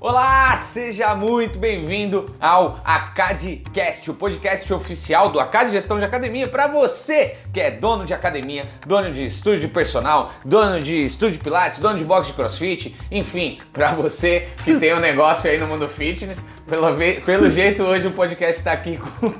Olá, seja muito bem-vindo ao AcadCast, o podcast oficial do Acad Gestão de Academia para você que é dono de academia, dono de estúdio de personal, dono de estúdio de pilates, dono de box de crossfit, enfim, para você que tem um negócio aí no mundo fitness. Pelo, pelo jeito, hoje o podcast está aqui com,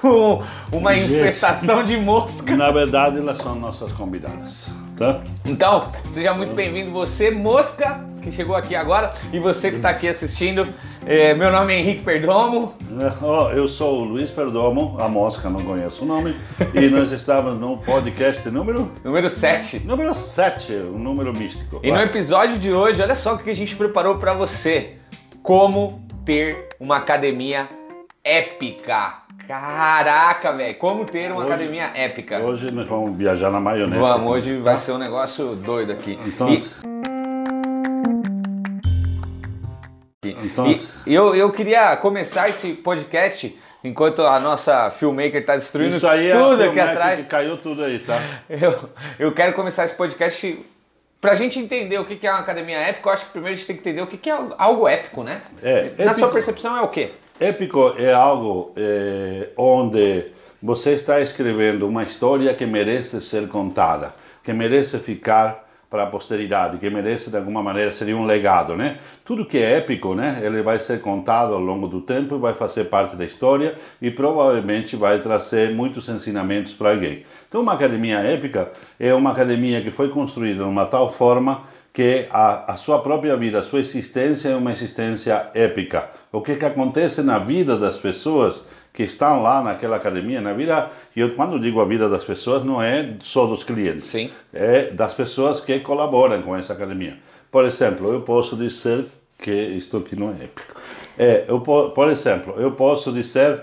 com uma Gente, infestação de mosca. Na verdade, elas são nossas convidadas, tá? Então, seja muito bem-vindo você, mosca, que chegou aqui agora, e você que está aqui assistindo. É, meu nome é Henrique Perdomo. Oh, eu sou o Luiz Perdomo, a mosca não conheço o nome, e nós estávamos no podcast número? Número 7. Número 7, um número místico. E Vai. no episódio de hoje, olha só o que a gente preparou para você. Como ter uma academia épica. Caraca, velho, como ter uma hoje, academia épica. Hoje nós vamos viajar na maionese. Vamos, hoje vai ser um negócio doido aqui. Então, e, então e eu, eu queria começar esse podcast enquanto a nossa filmmaker está destruindo Isso aí tudo é aqui atrás. Que caiu tudo aí, tá? Eu, eu quero começar esse podcast Pra gente entender o que é uma academia épica, eu acho que primeiro a gente tem que entender o que é algo épico, né? É, Na épico, sua percepção é o quê? Épico é algo é, onde você está escrevendo uma história que merece ser contada, que merece ficar para a posteridade, que merece de alguma maneira seria um legado, né? Tudo que é épico, né? Ele vai ser contado ao longo do tempo, vai fazer parte da história e provavelmente vai trazer muitos ensinamentos para alguém. Então, uma academia épica é uma academia que foi construída de uma tal forma que a, a sua própria vida, a sua existência é uma existência épica. O que, que acontece na vida das pessoas que estão lá naquela academia, na vida, e eu quando digo a vida das pessoas, não é só dos clientes, Sim. é das pessoas que colaboram com essa academia. Por exemplo, eu posso dizer que isto aqui não é épico. É, eu, por exemplo, eu posso dizer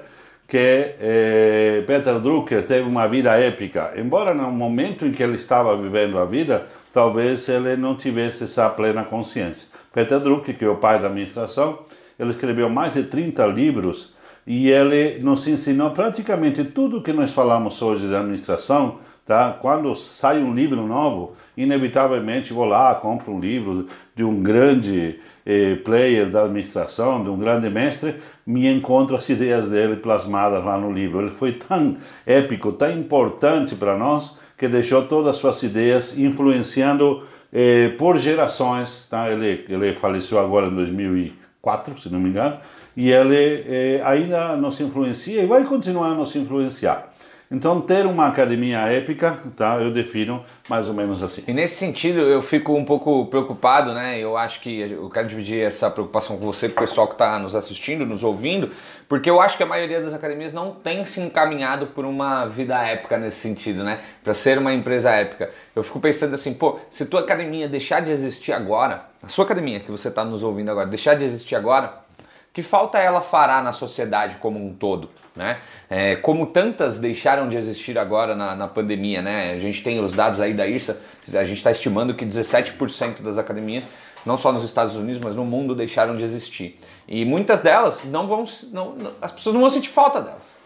que eh, Peter Drucker teve uma vida épica, embora no momento em que ele estava vivendo a vida, talvez ele não tivesse essa plena consciência. Peter Drucker, que é o pai da administração, ele escreveu mais de 30 livros e ele nos ensinou praticamente tudo que nós falamos hoje da administração. Tá? Quando sai um livro novo, inevitavelmente vou lá, compro um livro de um grande eh, player da administração, de um grande mestre, me encontro as ideias dele plasmadas lá no livro. Ele foi tão épico, tão importante para nós, que deixou todas as suas ideias influenciando eh, por gerações. Tá? Ele, ele faleceu agora em 2004, se não me engano, e ele eh, ainda nos influencia e vai continuar a nos influenciar. Então, ter uma academia épica, tá, eu defino mais ou menos assim. E nesse sentido, eu fico um pouco preocupado, né? Eu acho que eu quero dividir essa preocupação com você, com o pessoal que está nos assistindo, nos ouvindo, porque eu acho que a maioria das academias não tem se encaminhado por uma vida épica nesse sentido, né? Para ser uma empresa épica. Eu fico pensando assim, pô, se tua academia deixar de existir agora, a sua academia que você está nos ouvindo agora, deixar de existir agora, que falta ela fará na sociedade como um todo, né? É, como tantas deixaram de existir agora na, na, pandemia, né? A gente tem os dados aí da IRSA, a gente está estimando que 17% das academias, não só nos Estados Unidos, mas no mundo, deixaram de existir. E muitas delas não vão, não, não, as pessoas não vão sentir falta delas.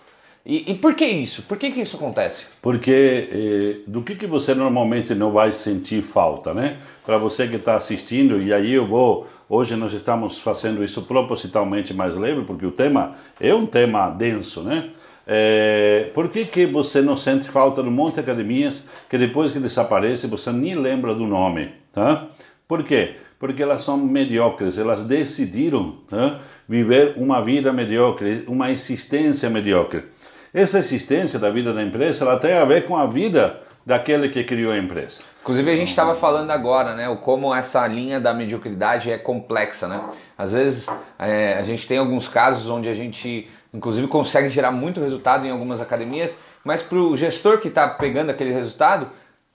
E, e, por que isso? Por que, que isso acontece? Porque eh, do que, que você normalmente não vai sentir falta, né? Para você que está assistindo, e aí eu vou. Hoje nós estamos fazendo isso propositalmente mais leve, porque o tema é um tema denso, né? É, por que, que você não sente falta de um monte de academias que depois que desaparece você nem lembra do nome, tá? Por quê? Porque elas são mediocres, elas decidiram tá? viver uma vida mediocre, uma existência mediocre. Essa existência da vida da empresa, ela tem a ver com a vida daquele que criou a empresa. Inclusive a gente estava falando agora, né, o como essa linha da mediocridade é complexa, né? Às vezes é, a gente tem alguns casos onde a gente, inclusive, consegue gerar muito resultado em algumas academias, mas para o gestor que está pegando aquele resultado,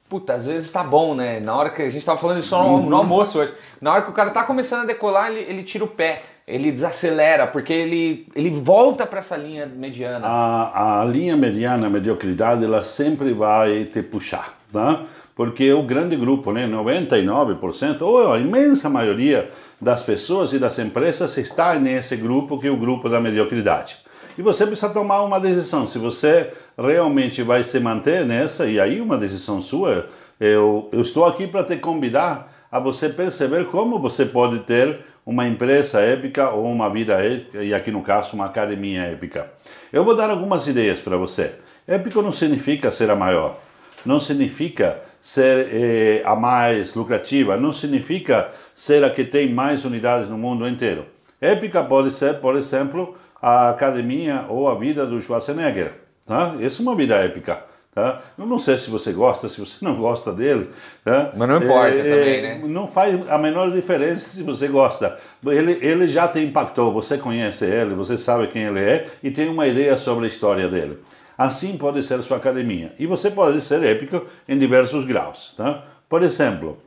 puta, às vezes está bom, né? Na hora que a gente estava falando isso no, uhum. no, almoço hoje, na hora que o cara está começando a decolar, ele, ele tira o pé ele desacelera, porque ele, ele volta para essa linha mediana. A, a linha mediana, a mediocridade, ela sempre vai te puxar, tá? Porque o grande grupo, né, 99%, ou a imensa maioria das pessoas e das empresas está nesse grupo que é o grupo da mediocridade. E você precisa tomar uma decisão, se você realmente vai se manter nessa, e aí uma decisão sua, eu, eu estou aqui para te convidar a você perceber como você pode ter uma empresa épica ou uma vida épica, e aqui no caso uma academia épica. Eu vou dar algumas ideias para você. Épico não significa ser a maior, não significa ser eh, a mais lucrativa, não significa ser a que tem mais unidades no mundo inteiro. Épica pode ser, por exemplo, a academia ou a vida do Schwarzenegger. Tá? Essa é uma vida épica. Tá? Eu não sei se você gosta, se você não gosta dele. Tá? Mas não importa é, também, né? Não faz a menor diferença se você gosta. Ele, ele já te impactou, você conhece ele, você sabe quem ele é e tem uma ideia sobre a história dele. Assim pode ser sua academia. E você pode ser épico em diversos graus. Tá? Por exemplo,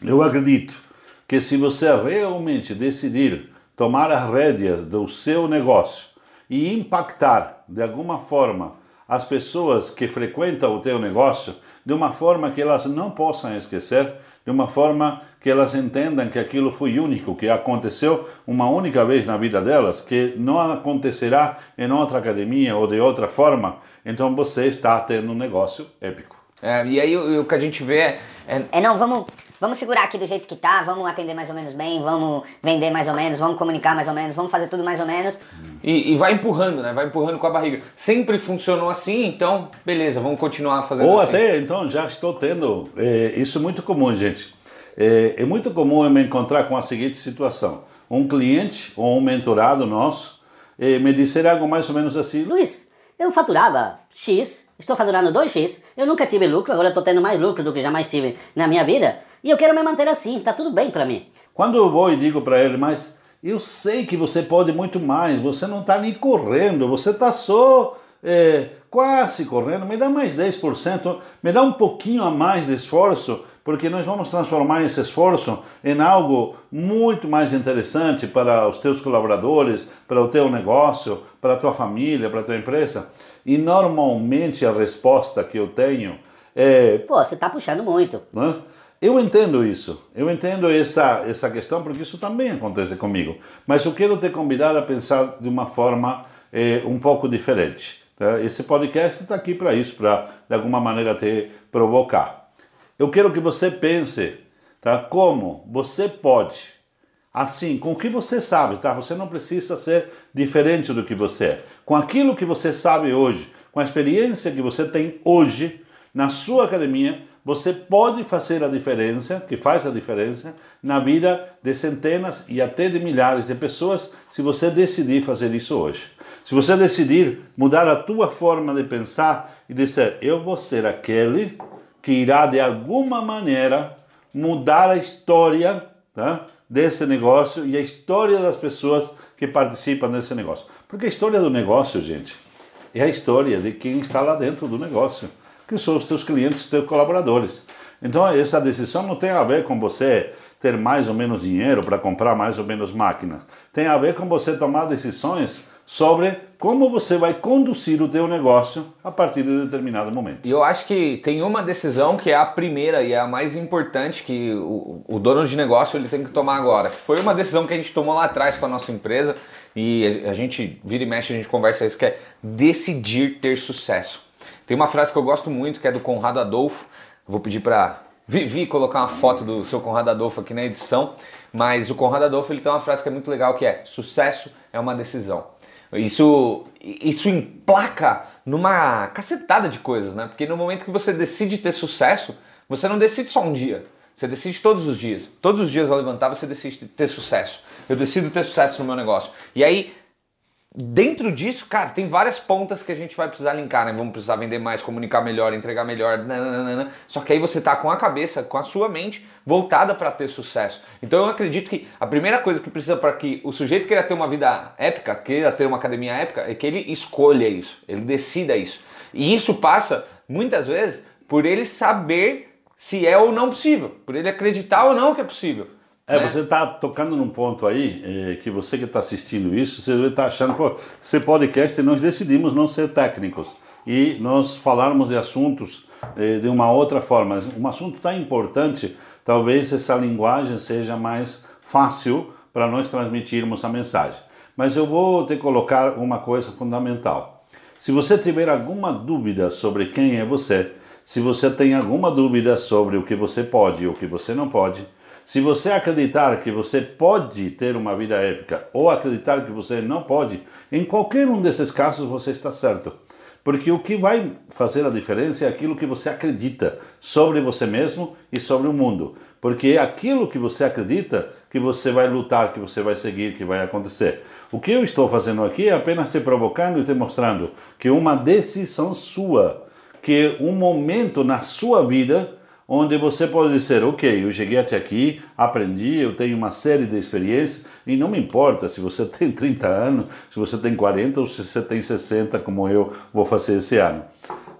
eu acredito que se você realmente decidir tomar as rédeas do seu negócio e impactar de alguma forma as pessoas que frequentam o teu negócio de uma forma que elas não possam esquecer, de uma forma que elas entendam que aquilo foi único, que aconteceu uma única vez na vida delas, que não acontecerá em outra academia ou de outra forma, então você está tendo um negócio épico. É, e aí o, o, que a gente vê é, é... é não, vamos vamos segurar aqui do jeito que tá, vamos atender mais ou menos bem, vamos vender mais ou menos, vamos comunicar mais ou menos, vamos fazer tudo mais ou menos. E, e vai empurrando, né? Vai empurrando com a barriga. Sempre funcionou assim, então, beleza, vamos continuar fazendo Ou assim. até, então, já estou tendo. É, isso é muito comum, gente. É, é muito comum eu me encontrar com a seguinte situação: um cliente ou um mentorado nosso é, me disser algo mais ou menos assim: Luiz, eu faturava X, estou faturando 2X, eu nunca tive lucro, agora estou tendo mais lucro do que jamais tive na minha vida. E eu quero me manter assim, tá tudo bem para mim. Quando eu vou e digo para ele, mas eu sei que você pode muito mais, você não está nem correndo, você está só é, quase correndo, me dá mais 10%, me dá um pouquinho a mais de esforço, porque nós vamos transformar esse esforço em algo muito mais interessante para os teus colaboradores, para o teu negócio, para a tua família, para a tua empresa. E normalmente a resposta que eu tenho é. Pô, você está puxando muito. Né? Eu entendo isso, eu entendo essa, essa questão porque isso também acontece comigo, mas eu quero te convidar a pensar de uma forma eh, um pouco diferente. Tá? Esse podcast está aqui para isso, para de alguma maneira te provocar. Eu quero que você pense tá? como você pode, assim, com o que você sabe, tá? você não precisa ser diferente do que você é, com aquilo que você sabe hoje, com a experiência que você tem hoje na sua academia você pode fazer a diferença, que faz a diferença, na vida de centenas e até de milhares de pessoas, se você decidir fazer isso hoje. Se você decidir mudar a tua forma de pensar e dizer, eu vou ser aquele que irá de alguma maneira mudar a história tá, desse negócio e a história das pessoas que participam desse negócio. Porque a história do negócio, gente, é a história de quem está lá dentro do negócio que são os teus clientes, os teus colaboradores. Então, essa decisão não tem a ver com você ter mais ou menos dinheiro para comprar mais ou menos máquinas. Tem a ver com você tomar decisões sobre como você vai conduzir o teu negócio a partir de determinado momento. E eu acho que tem uma decisão que é a primeira e é a mais importante que o, o dono de negócio ele tem que tomar agora. Foi uma decisão que a gente tomou lá atrás com a nossa empresa e a gente vira e mexe, a gente conversa isso, que é decidir ter sucesso. Tem uma frase que eu gosto muito, que é do Conrado Adolfo. Vou pedir para Vivi colocar uma foto do seu Conrado Adolfo aqui na edição. Mas o Conrado Adolfo ele tem uma frase que é muito legal, que é sucesso é uma decisão. Isso, isso emplaca numa cacetada de coisas, né? Porque no momento que você decide ter sucesso, você não decide só um dia. Você decide todos os dias. Todos os dias ao levantar, você decide ter sucesso. Eu decido ter sucesso no meu negócio. E aí, Dentro disso, cara, tem várias pontas que a gente vai precisar linkar, né? Vamos precisar vender mais, comunicar melhor, entregar melhor, nananana. só que aí você tá com a cabeça, com a sua mente voltada para ter sucesso. Então eu acredito que a primeira coisa que precisa para que o sujeito queira ter uma vida épica, queira ter uma academia épica, é que ele escolha isso, ele decida isso. E isso passa, muitas vezes, por ele saber se é ou não possível, por ele acreditar ou não que é possível. É, né? você está tocando num ponto aí é, que você que está assistindo isso, você está achando, pô, ser podcast nós decidimos não ser técnicos e nós falarmos de assuntos é, de uma outra forma. Um assunto tão importante, talvez essa linguagem seja mais fácil para nós transmitirmos a mensagem. Mas eu vou te colocar uma coisa fundamental. Se você tiver alguma dúvida sobre quem é você, se você tem alguma dúvida sobre o que você pode e o que você não pode, Se você acreditar que você pode ter uma vida épica ou acreditar que você não pode, em qualquer um desses casos você está certo. Porque o que vai fazer a diferença é aquilo que você acredita sobre você mesmo e sobre o mundo. Porque é aquilo que você acredita que você vai lutar, que você vai seguir, que vai acontecer. O que eu estou fazendo aqui é apenas te provocando e te mostrando que uma decisão sua, que um momento na sua vida onde você pode dizer, ok, eu cheguei até aqui, aprendi, eu tenho uma série de experiências, e não me importa se você tem 30 anos, se você tem 40 ou se você tem 60, como eu vou fazer esse ano.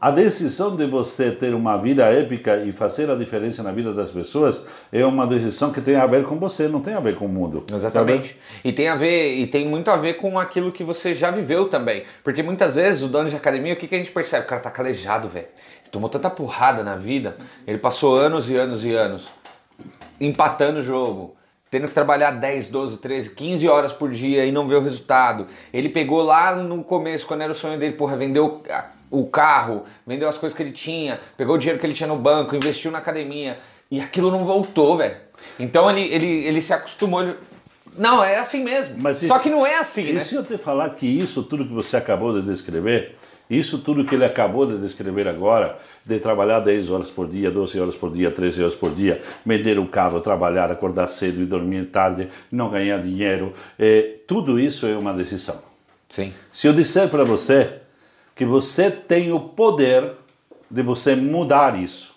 A decisão de você ter uma vida épica e fazer a diferença na vida das pessoas é uma decisão que tem a ver com você, não tem a ver com o mundo. Exatamente. E tem a ver e tem muito a ver com aquilo que você já viveu também. Porque muitas vezes o dono de academia, o que, que a gente percebe? O cara tá calejado, velho tomou tanta porrada na vida, ele passou anos e anos e anos empatando o jogo, tendo que trabalhar 10, 12, 13, 15 horas por dia e não ver o resultado. Ele pegou lá no começo, quando era o sonho dele, porra, vendeu o carro, vendeu as coisas que ele tinha, pegou o dinheiro que ele tinha no banco, investiu na academia e aquilo não voltou, velho. Então ele, ele, ele se acostumou. Ele... Não, é assim mesmo. Mas Só que não é assim, e né? E se eu te falar que isso tudo que você acabou de descrever isso tudo que ele acabou de descrever agora, de trabalhar 10 horas por dia, 12 horas por dia, 13 horas por dia, vender o carro, trabalhar, acordar cedo e dormir tarde, não ganhar dinheiro, é, tudo isso é uma decisão. Sim. Se eu disser para você que você tem o poder de você mudar isso,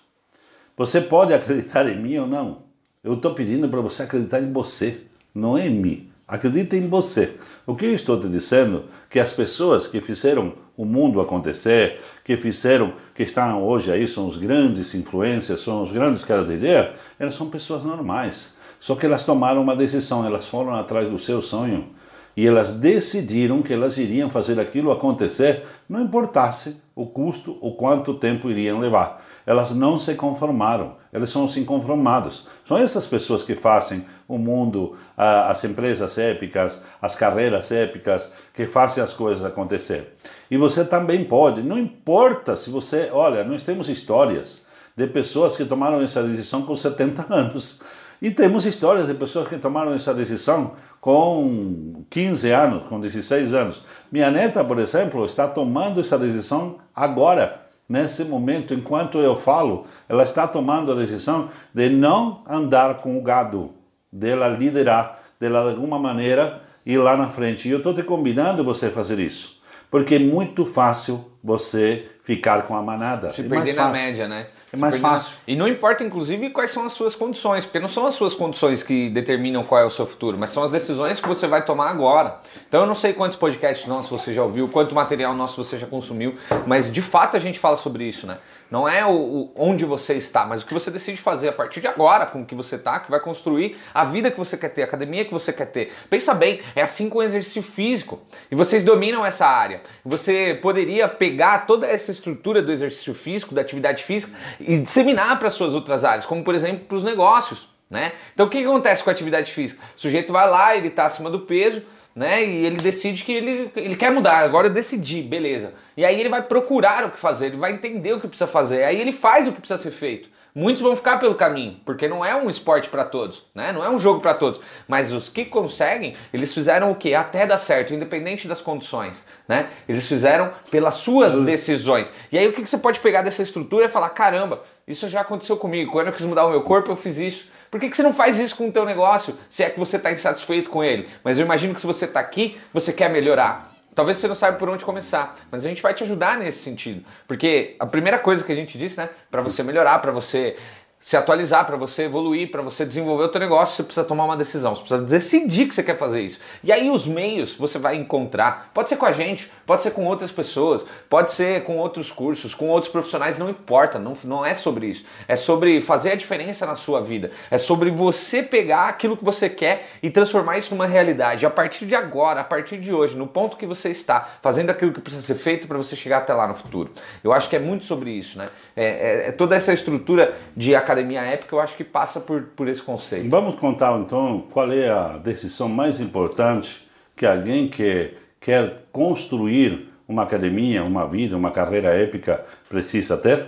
você pode acreditar em mim ou não. Eu estou pedindo para você acreditar em você, não em mim. Acredite em você. O que eu estou te dizendo que as pessoas que fizeram o mundo acontecer, que fizeram, que estão hoje aí, são os grandes influências, são os grandes caras de ideia, elas são pessoas normais. Só que elas tomaram uma decisão, elas foram atrás do seu sonho e elas decidiram que elas iriam fazer aquilo acontecer, não importasse o custo ou quanto tempo iriam levar. Elas não se conformaram, elas são os inconformados. São essas pessoas que fazem o mundo, as empresas épicas, as carreiras épicas, que fazem as coisas acontecer. E você também pode, não importa se você, olha, nós temos histórias de pessoas que tomaram essa decisão com 70 anos. E temos histórias de pessoas que tomaram essa decisão com 15 anos, com 16 anos. Minha neta, por exemplo, está tomando essa decisão agora, nesse momento, enquanto eu falo, ela está tomando a decisão de não andar com o gado, dela liderar, dela de alguma maneira ir lá na frente. E eu estou te convidando você a fazer isso. Porque é muito fácil você ficar com a manada. Se é perder na média, né? É mais fácil. Na... E não importa, inclusive, quais são as suas condições, porque não são as suas condições que determinam qual é o seu futuro, mas são as decisões que você vai tomar agora. Então eu não sei quantos podcasts nossos você já ouviu, quanto material nosso você já consumiu, mas de fato a gente fala sobre isso, né? Não é o, o, onde você está, mas o que você decide fazer a partir de agora com o que você está, que vai construir a vida que você quer ter, a academia que você quer ter. Pensa bem, é assim com o exercício físico. E vocês dominam essa área. Você poderia pegar toda essa estrutura do exercício físico, da atividade física, e disseminar para suas outras áreas, como por exemplo para os negócios. Né? Então o que, acontece com a atividade física? O sujeito vai lá, ele está acima do peso, né? E ele decide que ele, ele quer mudar, agora eu decidi, beleza. E aí ele vai procurar o que fazer, ele vai entender o que precisa fazer, aí ele faz o que precisa ser feito. Muitos vão ficar pelo caminho, porque não é um esporte para todos, né? Não é um jogo para todos. Mas os que conseguem, eles fizeram o que? Até dar certo, independente das condições, né? Eles fizeram pelas suas decisões. E aí o que você pode pegar dessa estrutura e falar: caramba, isso já aconteceu comigo. Quando eu quis mudar o meu corpo, eu fiz isso. Por que, que você não faz isso com o teu negócio, se é que você está insatisfeito com ele? Mas eu imagino que se você está aqui, você quer melhorar. Talvez você não saiba por onde começar, mas a gente vai te ajudar nesse sentido. Porque a primeira coisa que a gente disse, né, para você melhorar, para você se atualizar, para você evoluir, para você desenvolver o teu negócio, você precisa tomar uma decisão, você precisa decidir que você quer fazer isso. E aí os meios você vai encontrar, pode ser com a gente, pode ser com outras pessoas, pode ser com outros cursos, com outros profissionais, não importa, não, não é sobre isso. É sobre fazer a diferença na sua vida, é sobre você pegar aquilo que você quer e transformar isso numa realidade. A partir de agora, a partir de hoje, no ponto que você está, fazendo aquilo que precisa ser feito para você chegar até lá no futuro. Eu acho que é muito sobre isso, né? É, é, é toda essa estrutura de academia épica, eu acho que passa por, por esse conceito. Vamos contar então qual é a decisão mais importante que alguém que quer construir uma academia, uma vida, uma carreira épica precisa ter?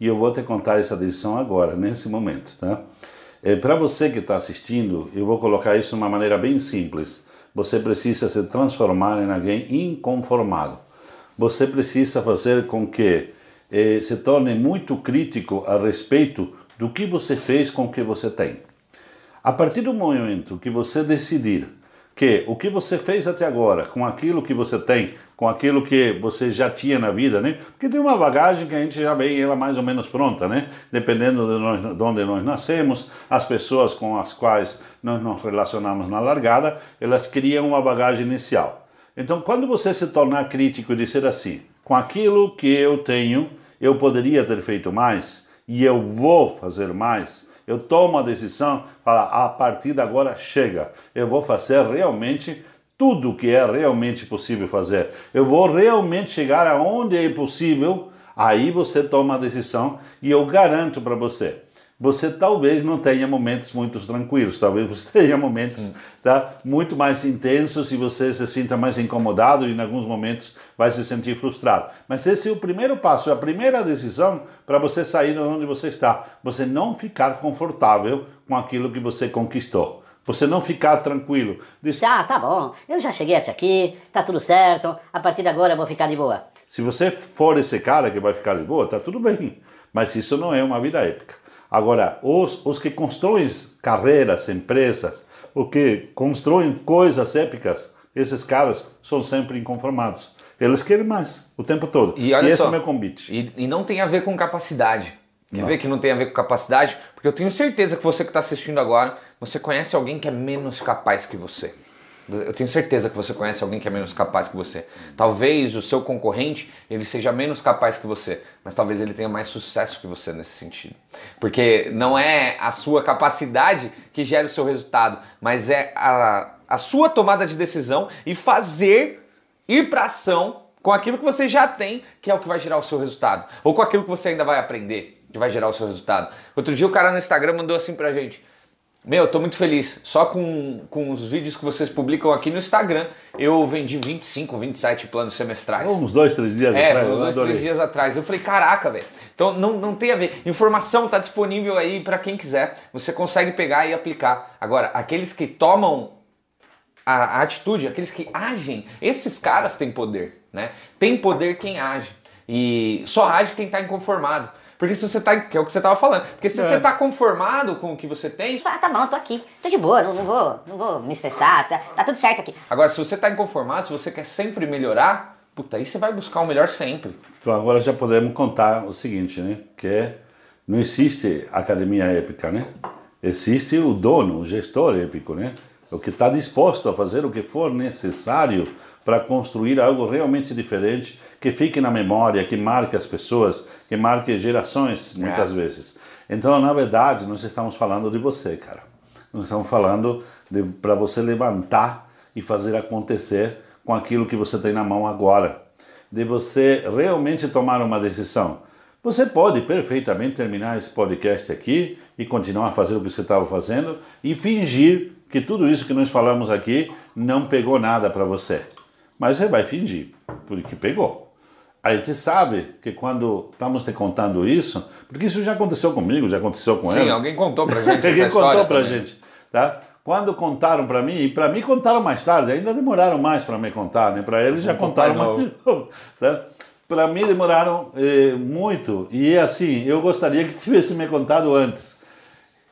E eu vou te contar essa decisão agora, nesse momento, tá? É, Para você que está assistindo, eu vou colocar isso de uma maneira bem simples. Você precisa se transformar em alguém inconformado. Você precisa fazer com que eh, se torne muito crítico a respeito do que você fez com o que você tem. A partir do momento que você decidir que o que você fez até agora, com aquilo que você tem, com aquilo que você já tinha na vida, né? Porque tem uma bagagem que a gente já vem ela mais ou menos pronta, né? Dependendo de, nós, de onde nós nascemos, as pessoas com as quais nós nos relacionamos na largada, elas criam uma bagagem inicial. Então, quando você se tornar crítico e dizer assim, com aquilo que eu tenho, eu poderia ter feito mais e eu vou fazer mais, eu tomo a decisão, fala, a partir de agora chega, eu vou fazer realmente tudo o que é realmente possível fazer. Eu vou realmente chegar aonde é possível, aí você toma a decisão e eu garanto para você, você talvez não tenha momentos muito tranquilos, talvez você tenha momentos tá, muito mais intensos e você se sinta mais incomodado e em alguns momentos vai se sentir frustrado. Mas esse é o primeiro passo, é a primeira decisão para você sair de onde você está. Você não ficar confortável com aquilo que você conquistou. Você não ficar tranquilo. Diz, Ah, tá bom, eu já cheguei até aqui, tá tudo certo, a partir de agora eu vou ficar de boa. Se você for esse cara que vai ficar de boa, tá tudo bem. Mas isso não é uma vida épica. Agora, os, os que constroem carreiras, empresas, os que constroem coisas épicas, esses caras são sempre inconformados. Eles querem mais o tempo todo. E olha esse só, é o meu convite. E, e não tem a ver com capacidade. Quer ver que não tem a ver com capacidade? Porque eu tenho certeza que você que está assistindo agora, você conhece alguém que é menos capaz que você. Eu tenho certeza que você conhece alguém que é menos capaz que você. Talvez o seu concorrente ele seja menos capaz que você, mas talvez ele tenha mais sucesso que você nesse sentido. Porque não é a sua capacidade que gera o seu resultado, mas é a, a sua tomada de decisão e fazer ir para ação com aquilo que você já tem, que é o que vai gerar o seu resultado, ou com aquilo que você ainda vai aprender, que vai gerar o seu resultado. Outro dia o cara no Instagram mandou assim pra gente: meu, tô muito feliz. Só com, com os vídeos que vocês publicam aqui no Instagram, eu vendi 25, 27 planos semestrais. Uns dois, três dias É, atrás, eu uns dois, adorei. três dias atrás. Eu falei, caraca, velho. Então não, não tem a ver. Informação tá disponível aí para quem quiser. Você consegue pegar e aplicar. Agora, aqueles que tomam a, a atitude, aqueles que agem, esses caras têm poder, né? Tem poder quem age. E só age quem tá inconformado. Porque se você tá. Que é o que você tava falando. Porque se É. você tá conformado com o que você tem, Ah, tá bom, tô aqui. Tô de boa, não, não vou, não vou me estressar, tá, tá tudo certo aqui. Agora, se você está inconformado, se você quer sempre melhorar, puta, aí você vai buscar o melhor sempre. Então agora já podemos contar o seguinte, né? Que não existe academia épica, né? Existe o dono, o gestor épico, né? O que está disposto a fazer o que for necessário para construir algo realmente diferente, que fique na memória, que marque as pessoas, que marque gerações, muitas vezes. Então, na verdade, nós estamos falando de você, cara. Nós estamos falando para você levantar e fazer acontecer com aquilo que você tem na mão agora. De você realmente tomar uma decisão. Você pode perfeitamente terminar esse podcast aqui e continuar a fazer o que você estava fazendo e fingir que tudo isso que nós falamos aqui não pegou nada para você. Mas você vai fingir, porque pegou. A gente sabe que quando estamos te contando isso, porque isso já aconteceu comigo, já aconteceu com Sim, ela. alguém contou pra gente Alguém contou pra também. gente, tá? Quando contaram pra mim, e pra mim contaram mais tarde, ainda demoraram mais pra me contar, né? Pra eles já contaram mais novo, tá? Pra mim demoraram eh, muito, e é assim, eu gostaria que tivesse me contado antes.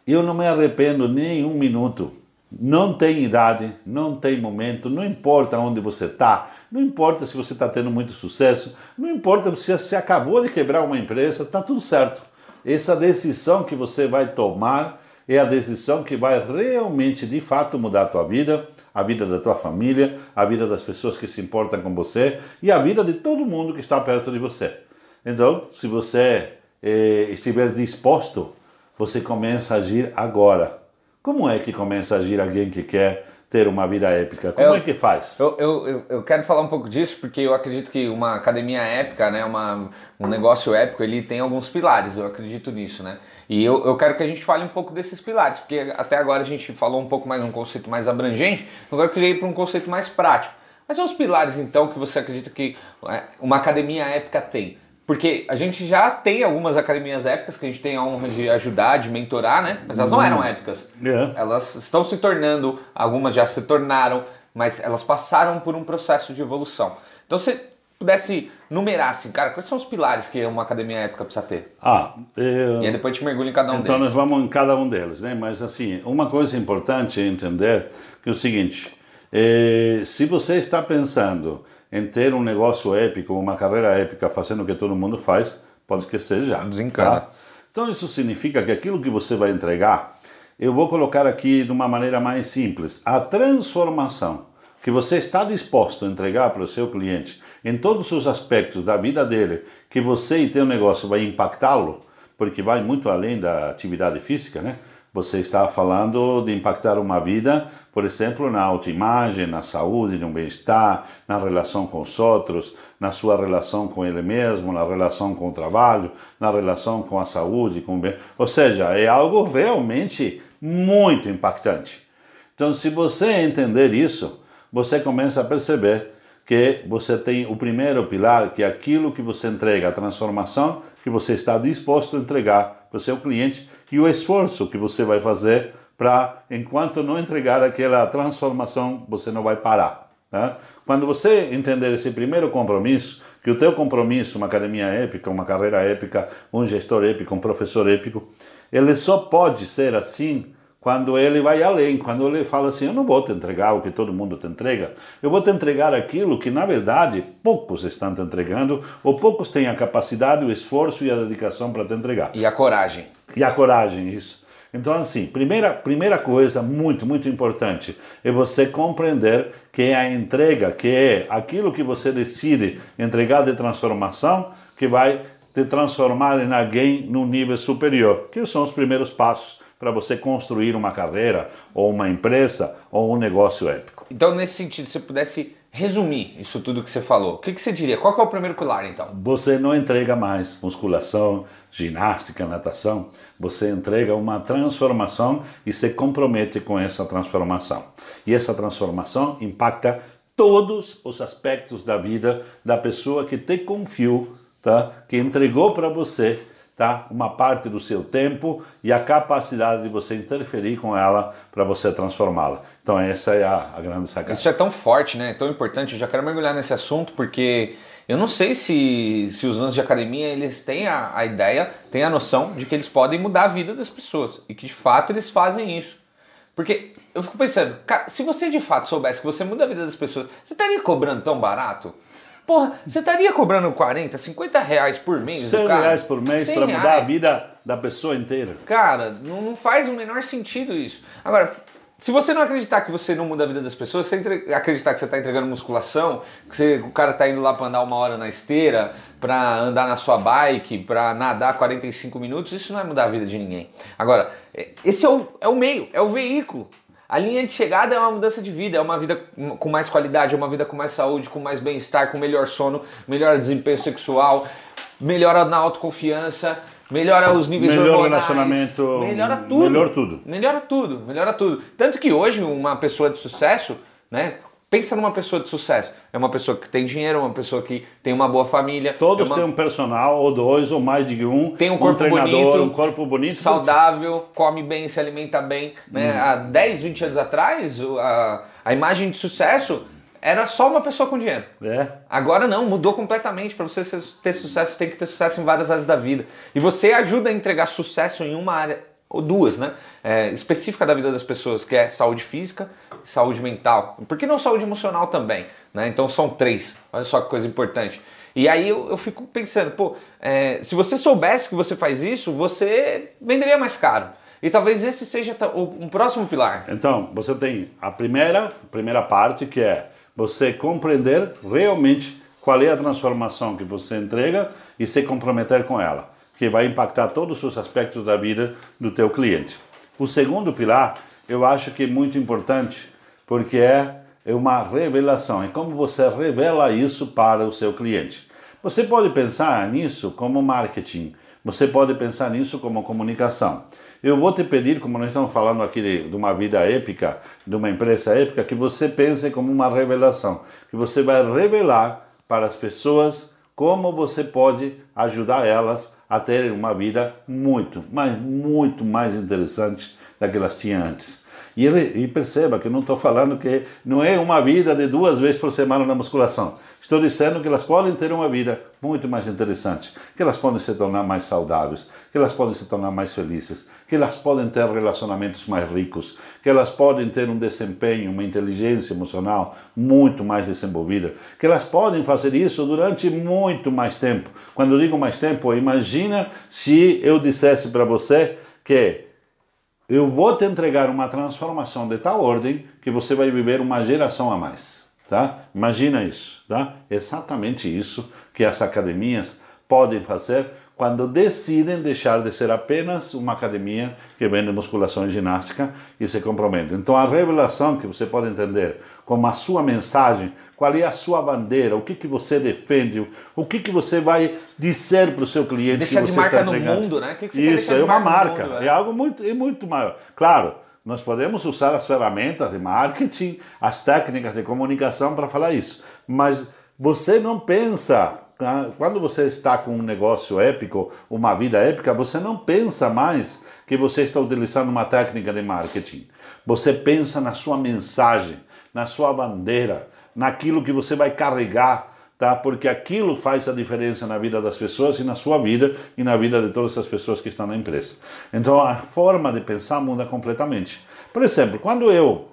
Eu não me arrependo nem um minuto. Não tem idade, não tem momento, não importa onde você está, não importa se você está tendo muito sucesso, não importa se você acabou de quebrar uma empresa, está tudo certo. Essa decisão que você vai tomar é a decisão que vai realmente, de fato, mudar a tua vida, a vida da tua família, a vida das pessoas que se importam com você e a vida de todo mundo que está perto de você. Então, se você eh, estiver disposto, você começa a agir agora. Como é que começa a agir alguém que quer ter uma vida épica? Como Eu- é que faz? Eu, eu, eu- quero falar um pouco disso porque eu acredito que uma academia épica, né, uma, um negócio épico, ele tem alguns pilares, eu acredito nisso, né? E eu, eu quero que a gente fale um pouco desses pilares, porque até agora a gente falou um pouco mais um conceito mais abrangente, agora eu queria ir para um conceito mais prático. Quais são os pilares, então, que você acredita que é, uma academia épica tem? Porque a gente já tem algumas academias épicas que a gente tem a honra de ajudar, de mentorar, né? Mas elas não eram épicas. É. Elas estão se tornando, algumas já se tornaram, mas elas passaram por um processo de evolução. Então, se pudesse numerar assim, cara, quais são os pilares que uma academia épica precisa ter? Ah, é, E aí depois a gente mergulha em cada um Então deles. nós vamos em cada um deles, né? Mas assim, uma coisa importante é entender que é o seguinte: eh, se você está pensando em ter um negócio épico, uma carreira épica, fazendo o que todo mundo faz, pode esquecer já. Desencana. Então isso significa que aquilo que você vai entregar, eu vou colocar aqui de uma maneira mais simples, a transformação que você está disposto a entregar para o seu cliente em todos os aspectos da vida dele, que você e teu negócio vai impactá-lo, porque vai muito além da atividade física, né? Você está falando de impactar uma vida, por exemplo, na autoimagem, na saúde, no bem-estar, na relação com os outros, na sua relação com ele mesmo, na relação com o trabalho, na relação com a saúde, com o bem. Ou seja, é algo realmente muito impactante. Então, se você entender isso, você começa a perceber que você tem o primeiro pilar, que é aquilo que você entrega, a transformação que você está disposto a entregar para o seu cliente e o esforço que você vai fazer para, enquanto não entregar aquela transformação, você não vai parar. Tá? Quando você entender esse primeiro compromisso, que o teu compromisso, uma academia épica, uma carreira épica, um gestor épico, um professor épico, ele só pode ser assim quando ele vai além, quando ele fala assim, eu não vou te entregar o que todo mundo te entrega, eu vou te entregar aquilo que na verdade poucos estão te entregando, ou poucos têm a capacidade, o esforço e a dedicação para te entregar. E a coragem. E a coragem, isso. Então, assim, primeira, primeira coisa muito, muito importante é você compreender que é a entrega, que é aquilo que você decide entregar de transformação, que vai te transformar em alguém num nível superior, que são os primeiros passos para você construir uma carreira, ou uma empresa, ou um negócio épico. Então, nesse sentido, se pudesse resumir isso tudo que você falou, o que, que você diria? Qual é o primeiro pilar, então? Você não entrega mais musculação, ginástica, natação, você entrega uma transformação e se compromete com essa transformação. E essa transformação impacta todos os aspectos da vida da pessoa que te confiou, tá? Que entregou para você, tá? Uma parte do seu tempo e a capacidade de você interferir com ela para você transformá-la. Então essa é a, a grande sacada. Isso é tão forte, né? Tão importante. Eu já quero mergulhar nesse assunto porque eu não sei se, se os donos de academia eles têm a, a ideia, têm a noção de que eles podem mudar a vida das pessoas e que de fato eles fazem isso. Porque eu fico pensando, cara, se você de fato soubesse que você muda a vida das pessoas, você estaria cobrando tão barato? Porra, você estaria cobrando 40, 50 reais por mês? do 100 cara? reais por mês 100 para mudar a vida da pessoa inteira. Cara, não, não faz o menor sentido isso. Agora, se você não acreditar que você não muda a vida das pessoas, se você entre- acreditar que você está entregando musculação, que você- o cara está indo lá para andar uma hora na esteira, para andar na sua bike, para nadar 45 minutos, isso não é mudar a vida de ninguém. Agora, é- esse é o, é o meio, é o veículo. A linha de chegada é uma mudança de vida, é uma vida com mais qualidade, é uma vida com mais saúde, com mais bem-estar, com melhor sono, melhor desempenho sexual, melhora na autoconfiança, melhora os níveis Melhor hormonais, relacionamento, melhora tudo. melhor tudo. Melhora tudo, melhora tudo. Tanto que hoje uma pessoa de sucesso, né? Pensa numa pessoa de sucesso. É uma pessoa que tem dinheiro, uma pessoa que tem uma boa família. Todos é uma- têm um personal, ou dois, ou mais de um. tem um corpo treinador, bonito, um corpo bonito. saudável, come bem, se alimenta bem. Hum. Né? Há 10, 20 anos atrás, a, a imagem de sucesso era só uma pessoa com dinheiro. É. Agora não, mudou completamente. Para você ter sucesso, tem que ter sucesso em várias áreas da vida. E você ajuda a entregar sucesso em uma área, ou duas, né? É, específica da vida das pessoas, que é saúde física saúde mental. Por que não saúde emocional também? Né? Então são três. Olha só que coisa importante. E aí eu, eu fico pensando, pô, é, se você soubesse que você faz isso, você venderia mais caro. E talvez esse seja o- um próximo pilar. Então, você tem a primeira, primeira parte, que é você compreender realmente qual é a transformação que você entrega e se comprometer com ela, que vai impactar todos os aspectos da vida do teu cliente. O segundo pilar, eu acho que é muito importante, porque é é uma revelação, é como você revela isso para o seu cliente. Você pode pensar nisso como marketing, você pode pensar nisso como comunicação. Eu vou te pedir, como nós estamos falando aqui de, de uma vida épica, de uma empresa épica, que você pense como uma revelação, que você vai revelar para as pessoas como você pode ajudar elas a terem uma vida muito, mas muito mais interessante da que elas tinham antes. E, e perceba que não estou falando que não é uma vida de duas vezes por semana na musculação. Estou dizendo que elas podem ter uma vida muito mais interessante, que elas podem se tornar mais saudáveis, que elas podem se tornar mais felizes, que elas podem ter relacionamentos mais ricos, que elas podem ter um desempenho, uma inteligência emocional muito mais desenvolvida, que elas podem fazer isso durante muito mais tempo. Quando digo mais tempo, imagina se eu dissesse para você que eu vou te entregar uma transformação de tal ordem que você vai viver uma geração a mais, tá? Imagina isso, tá? Exatamente isso que as academias podem fazer quando decidem deixar de ser apenas uma academia que vende musculação e ginástica e se comprometem. Então a revelação que você pode entender como a sua mensagem, qual é a sua bandeira, o que, que você defende, o que, que você vai dizer para o seu cliente que você de marca está no entregando. mundo, né? Que que você Isso, é uma marca no marca, mundo, é é? algo muito, é muito maior. Claro, nós podemos usar as ferramentas de marketing, as técnicas de comunicação para falar isso, mas você não pensa, tá? quando você está com um negócio épico, uma vida épica, você não pensa mais que você está utilizando uma técnica de marketing. Você pensa na sua mensagem, na sua bandeira, naquilo que você vai carregar tá? Porque aquilo faz a diferença na vida das pessoas e na sua vida e na vida de todas as pessoas que estão na empresa. Então a forma de pensar muda completamente. Por exemplo, quando eu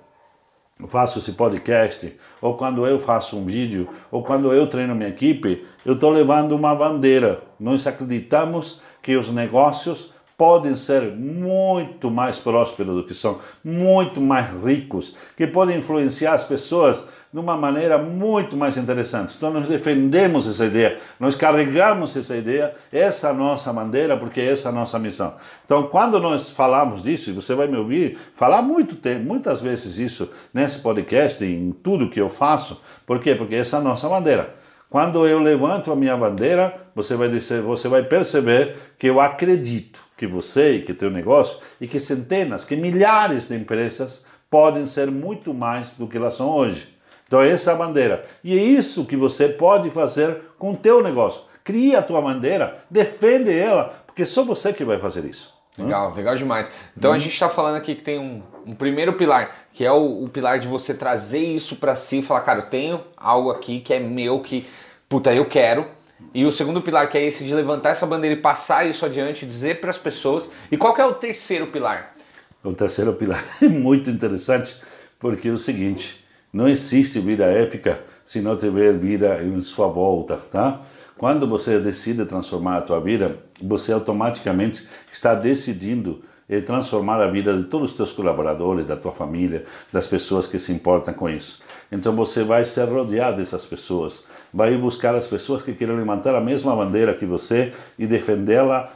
faço esse podcast, ou quando eu faço um vídeo, ou quando eu treino minha equipe, eu estou levando uma bandeira. Nós acreditamos que os negócios podem ser muito mais prósperos do que são, muito mais ricos, que podem influenciar as pessoas de uma maneira muito mais interessante. Então nós defendemos essa ideia, nós carregamos essa ideia, essa é nossa bandeira, porque essa é a nossa missão. Então quando nós falamos disso, e você vai me ouvir falar muito tempo, muitas vezes isso nesse podcast, em tudo que eu faço, por quê? Porque essa é a nossa bandeira. Quando eu levanto a minha bandeira, você vai dizer, você vai perceber que eu acredito que você e que teu negócio e que centenas, que milhares de empresas podem ser muito mais do que elas são hoje. Então essa é a bandeira. E é isso que você pode fazer com o teu negócio. Cria a tua bandeira, defende ela, porque só você que vai fazer isso. Legal, legal demais. Então a gente está falando aqui que tem um, um primeiro pilar, que é o, o pilar de você trazer isso para si e falar, cara, eu tenho algo aqui que é meu, que, puta, eu quero. E o segundo pilar, que é esse de levantar essa bandeira e passar isso adiante, dizer para as pessoas. E qual é o terceiro pilar? O terceiro pilar é muito interessante, porque é o seguinte, não existe vida épica se não tiver vida em sua volta, tá? Quando você decide transformar a tua vida, você automaticamente está decidindo transformar a vida de todos os teus colaboradores, da tua família, das pessoas que se importam com isso. Então você vai se rodear dessas pessoas, vai buscar as pessoas que querem levantar a mesma bandeira que você e defendê-la,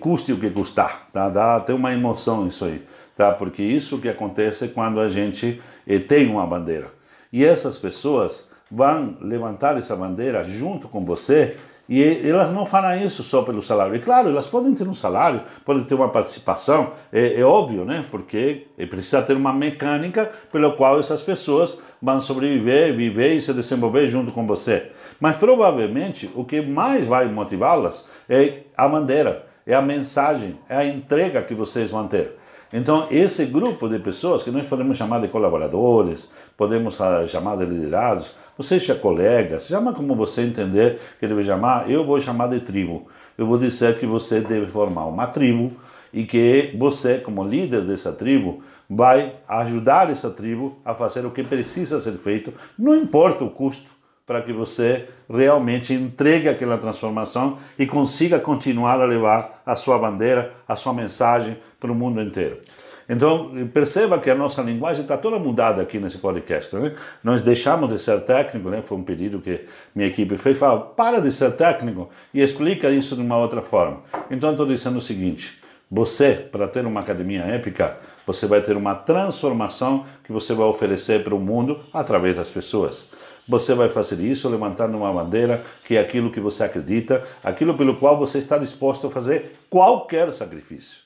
custe o que custar, tá? Dá até uma emoção isso aí, tá? Porque isso que acontece quando a gente eh, tem uma bandeira. E essas pessoas vão levantar essa bandeira junto com você e elas não farão isso só pelo salário. E claro, elas podem ter um salário, podem ter uma participação, é, é, óbvio, né? Porque precisa ter uma mecânica pela qual essas pessoas vão sobreviver, viver e se desenvolver junto com você. Mas provavelmente o que mais vai motivá-las é a bandeira, é a mensagem, é a entrega que vocês vão ter. Então, esse grupo de pessoas que nós podemos chamar de colaboradores, podemos ah, chamar de liderados, você seja colega, chama como você entender que deve chamar, eu vou chamar de tribo. Eu vou dizer que você deve formar uma tribo e que você, como líder dessa tribo, vai ajudar essa tribo a fazer o que precisa ser feito, não importa o custo, para que você realmente entregue aquela transformação e consiga continuar a levar a sua bandeira, a sua mensagem para o mundo inteiro. Então, perceba que a nossa linguagem está toda mudada aqui nesse podcast. Né? Nós deixamos de ser técnico, né? foi um pedido que minha equipe fez, fala, para de ser técnico e explica isso de uma outra forma. Então, estou dizendo o seguinte, você, para ter uma academia épica, você vai ter uma transformação que você vai oferecer para o mundo através das pessoas. Você vai fazer isso levantando uma bandeira que é aquilo que você acredita, aquilo pelo qual você está disposto a fazer qualquer sacrifício.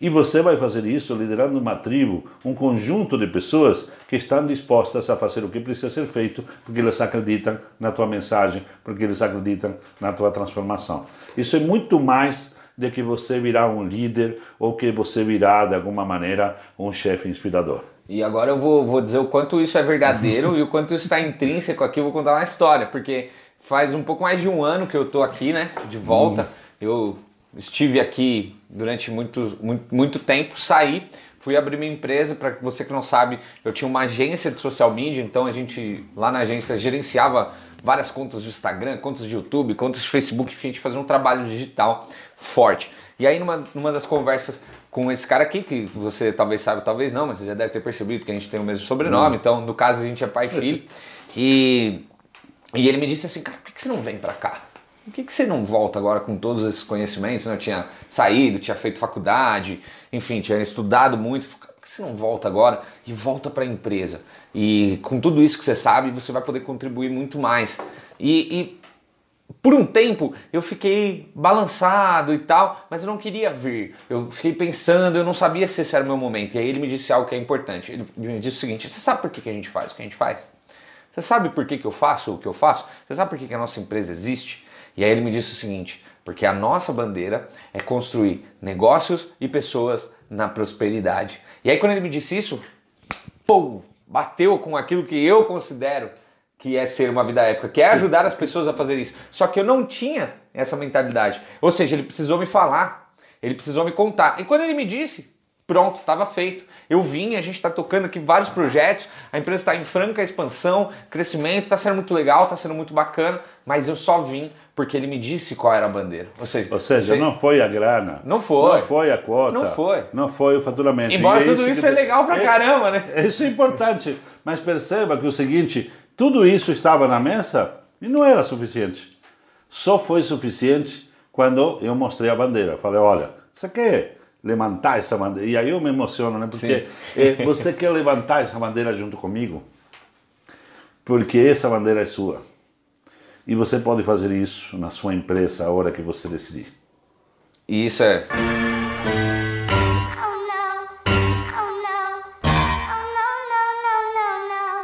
E você vai fazer isso liderando uma tribo, um conjunto de pessoas que estão dispostas a fazer o que precisa ser feito, porque eles acreditam na tua mensagem, porque eles acreditam na tua transformação. Isso é muito mais de que você virar um líder ou que você virar, de alguma maneira, um chefe inspirador. E agora eu vou, vou dizer o quanto isso é verdadeiro e o quanto isso está intrínseco aqui. Eu vou contar uma história, porque faz um pouco mais de um ano que eu tô aqui, né? De volta. Eu estive aqui durante muito, muito, muito tempo, saí, fui abrir minha empresa. Para você que não sabe, eu tinha uma agência de social media, então a gente lá na agência gerenciava várias contas de Instagram, contas de YouTube, contas de Facebook, enfim, a gente fazia um trabalho digital forte. E aí, numa, numa das conversas com esse cara aqui, que você talvez saiba, talvez não, mas você já deve ter percebido que a gente tem o mesmo sobrenome, então no caso a gente é pai e filho. E, e ele me disse assim, cara, por que, você não vem pra cá? Por que, que você não volta agora com todos esses conhecimentos? Né? Eu tinha saído, tinha feito faculdade, enfim, tinha estudado muito. Por que você não volta agora e volta para a empresa? E com tudo isso que você sabe, você vai poder contribuir muito mais. E, e por um tempo eu fiquei balançado e tal, mas eu não queria vir. Eu fiquei pensando, eu não sabia se esse era o meu momento. E aí ele me disse algo que é importante. Ele me disse o seguinte: Você sabe por que, que a gente faz o que a gente faz? Você sabe por que, que eu faço o que eu faço? Você sabe por que, que a nossa empresa existe? E aí ele me disse o seguinte: Porque a nossa bandeira é construir negócios e pessoas na prosperidade. E aí quando ele me disse isso, pum, bateu com aquilo que eu considero que é ser uma vida épica, que é ajudar as pessoas a fazer isso. Só que eu não tinha essa mentalidade. Ou seja, ele precisou me falar, ele precisou me contar. E quando ele me disse, pronto, estava feito. Eu vim, a gente está tocando aqui vários projetos, a empresa está em franca expansão, crescimento, está sendo muito legal, está sendo muito bacana, mas eu só vim porque ele me disse qual era a bandeira. Ou seja, Ou seja, você- não foi a grana. Não foi. Não foi a quota. Não foi. Não foi o faturamento. Embora é tudo que isso é legal pra é- caramba, né? Isso é importante. Mas perceba que o seguinte, tudo isso estava na mesa e não era suficiente. Só foi suficiente quando eu mostrei a bandeira. Falei, olha, você quer levantar essa bandeira? E aí eu me emociono, né? Porque eh, você quer levantar essa bandeira junto comigo? Porque essa bandeira é sua. E você pode fazer isso na sua empresa a hora que você decidir. E isso é. Oh. Oh.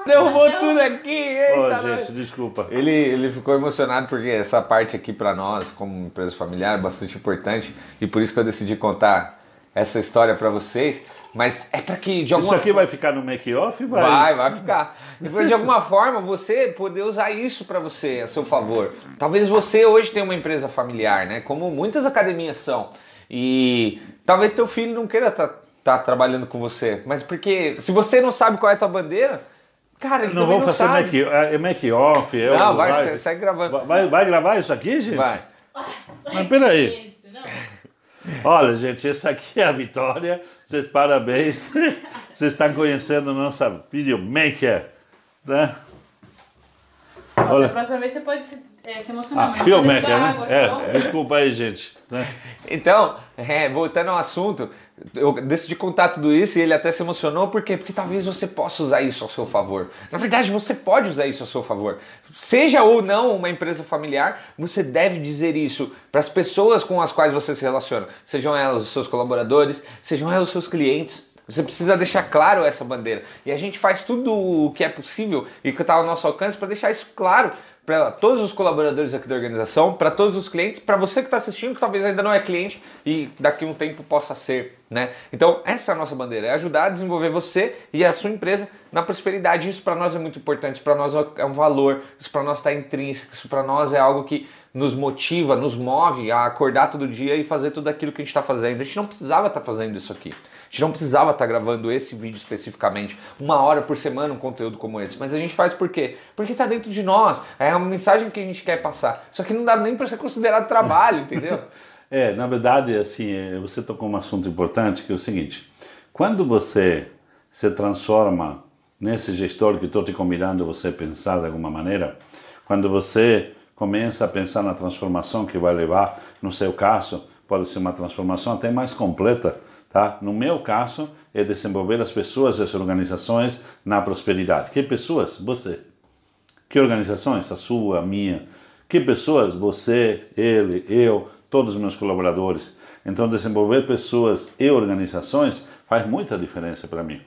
Oh. Derrubou tudo aqui! Ô, Eita, gente, desculpa. Ele, ele ficou emocionado porque essa parte aqui para nós, como empresa familiar, é bastante importante e por isso que eu decidi contar essa história para vocês. Mas é para que de alguma Isso aqui vai ficar no make-off? Vai, Vai, vai ficar. Depois, de alguma forma, você poder usar isso para você, a seu favor. Talvez você hoje tenha uma empresa familiar, né? Como muitas academias são. E talvez teu filho não queira estar trabalhando com você. Mas porque se você não sabe qual é a tua bandeira, cara, ele Não vou não fazer sabe. make- é make-off. é Não, vai, se- segue gravando. Vai, vai gravar isso aqui, gente? Vai. Mas peraí. Olha, gente, essa aqui é a Vitória. Vocês parabéns. Vocês estão conhecendo nossa videomaker. Né? Da Olha, próxima vez você pode é, se emocionar a mais. filmmaker, Você dá né? água, tá É, bom? desculpa aí, gente. né? Então, é, voltando ao assunto, eu decidi contar tudo isso e ele até se emocionou, por quê? Porque talvez você possa usar isso ao seu favor. Na verdade, você pode usar isso ao seu favor. Seja ou não uma empresa familiar, você deve dizer isso para as pessoas com as quais você se relaciona. Sejam elas os seus colaboradores, sejam elas os seus clientes. Você precisa deixar claro essa bandeira. E a gente faz tudo o que é possível e que está ao nosso alcance para deixar isso claro para todos os colaboradores aqui da organização, para todos os clientes, para você que está assistindo, que talvez ainda não é cliente e daqui a um tempo possa ser, né? Então, essa é a nossa bandeira, é ajudar a desenvolver você e a sua empresa na prosperidade. Isso para nós é muito importante, para nós é um valor, isso para nós está intrínseco, isso para nós é algo que nos motiva, nos move a acordar todo dia e fazer tudo aquilo que a gente está fazendo. A gente não precisava estar fazendo isso aqui. A gente não precisava estar gravando esse vídeo especificamente, uma hora por semana um conteúdo como esse, mas a gente faz por quê? Porque está dentro de nós, é uma mensagem que a gente quer passar. Só que não dá nem para ser considerado trabalho, entendeu? É, na verdade, assim, é, você tocou um assunto importante que é o seguinte: quando você se transforma nesse gestor que estou te convidando você pensar de alguma maneira, quando você começa a pensar na transformação que vai levar, no seu caso, pode ser uma transformação até mais completa, tá? No meu caso, é desenvolver as pessoas e as organizações na prosperidade. Que pessoas? Você. Que organizações? A sua, a minha. Que pessoas? Você, ele, eu, todos os meus colaboradores. Então, desenvolver pessoas e organizações faz muita diferença para mim.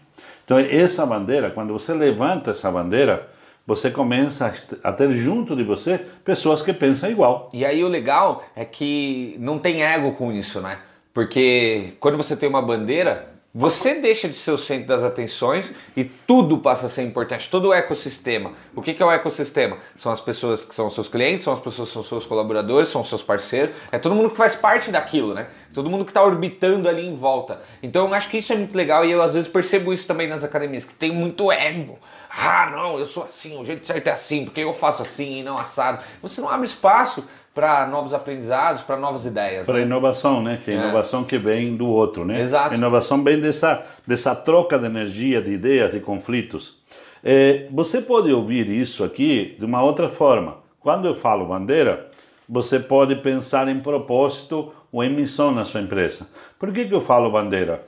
Então, essa bandeira, quando você levanta essa bandeira, você começa a ter junto de você pessoas que pensam igual. E aí o legal é que não tem ego com isso, né? Porque quando você tem uma bandeira, você deixa de ser o centro das atenções e tudo passa a ser importante, todo o ecossistema. O que é o ecossistema? São as pessoas que são seus clientes, são as pessoas que são seus colaboradores, são seus parceiros, é todo mundo que faz parte daquilo, né? Todo mundo que está orbitando ali em volta. Então eu acho que isso é muito legal e eu às vezes percebo isso também nas academias, que tem muito ego. Ah, não, eu sou assim, o jeito certo é assim, porque eu faço assim e não assado. Você não abre espaço para novos aprendizados, para novas ideias. Para né? inovação, né? Que é É. inovação que vem do outro, né? Exato. Inovação vem dessa, dessa troca de energia, de ideias, de conflitos. É, você pode ouvir isso aqui de uma outra forma. Quando eu falo bandeira, você pode pensar em propósito ou em missão na sua empresa. Por que, que eu falo bandeira?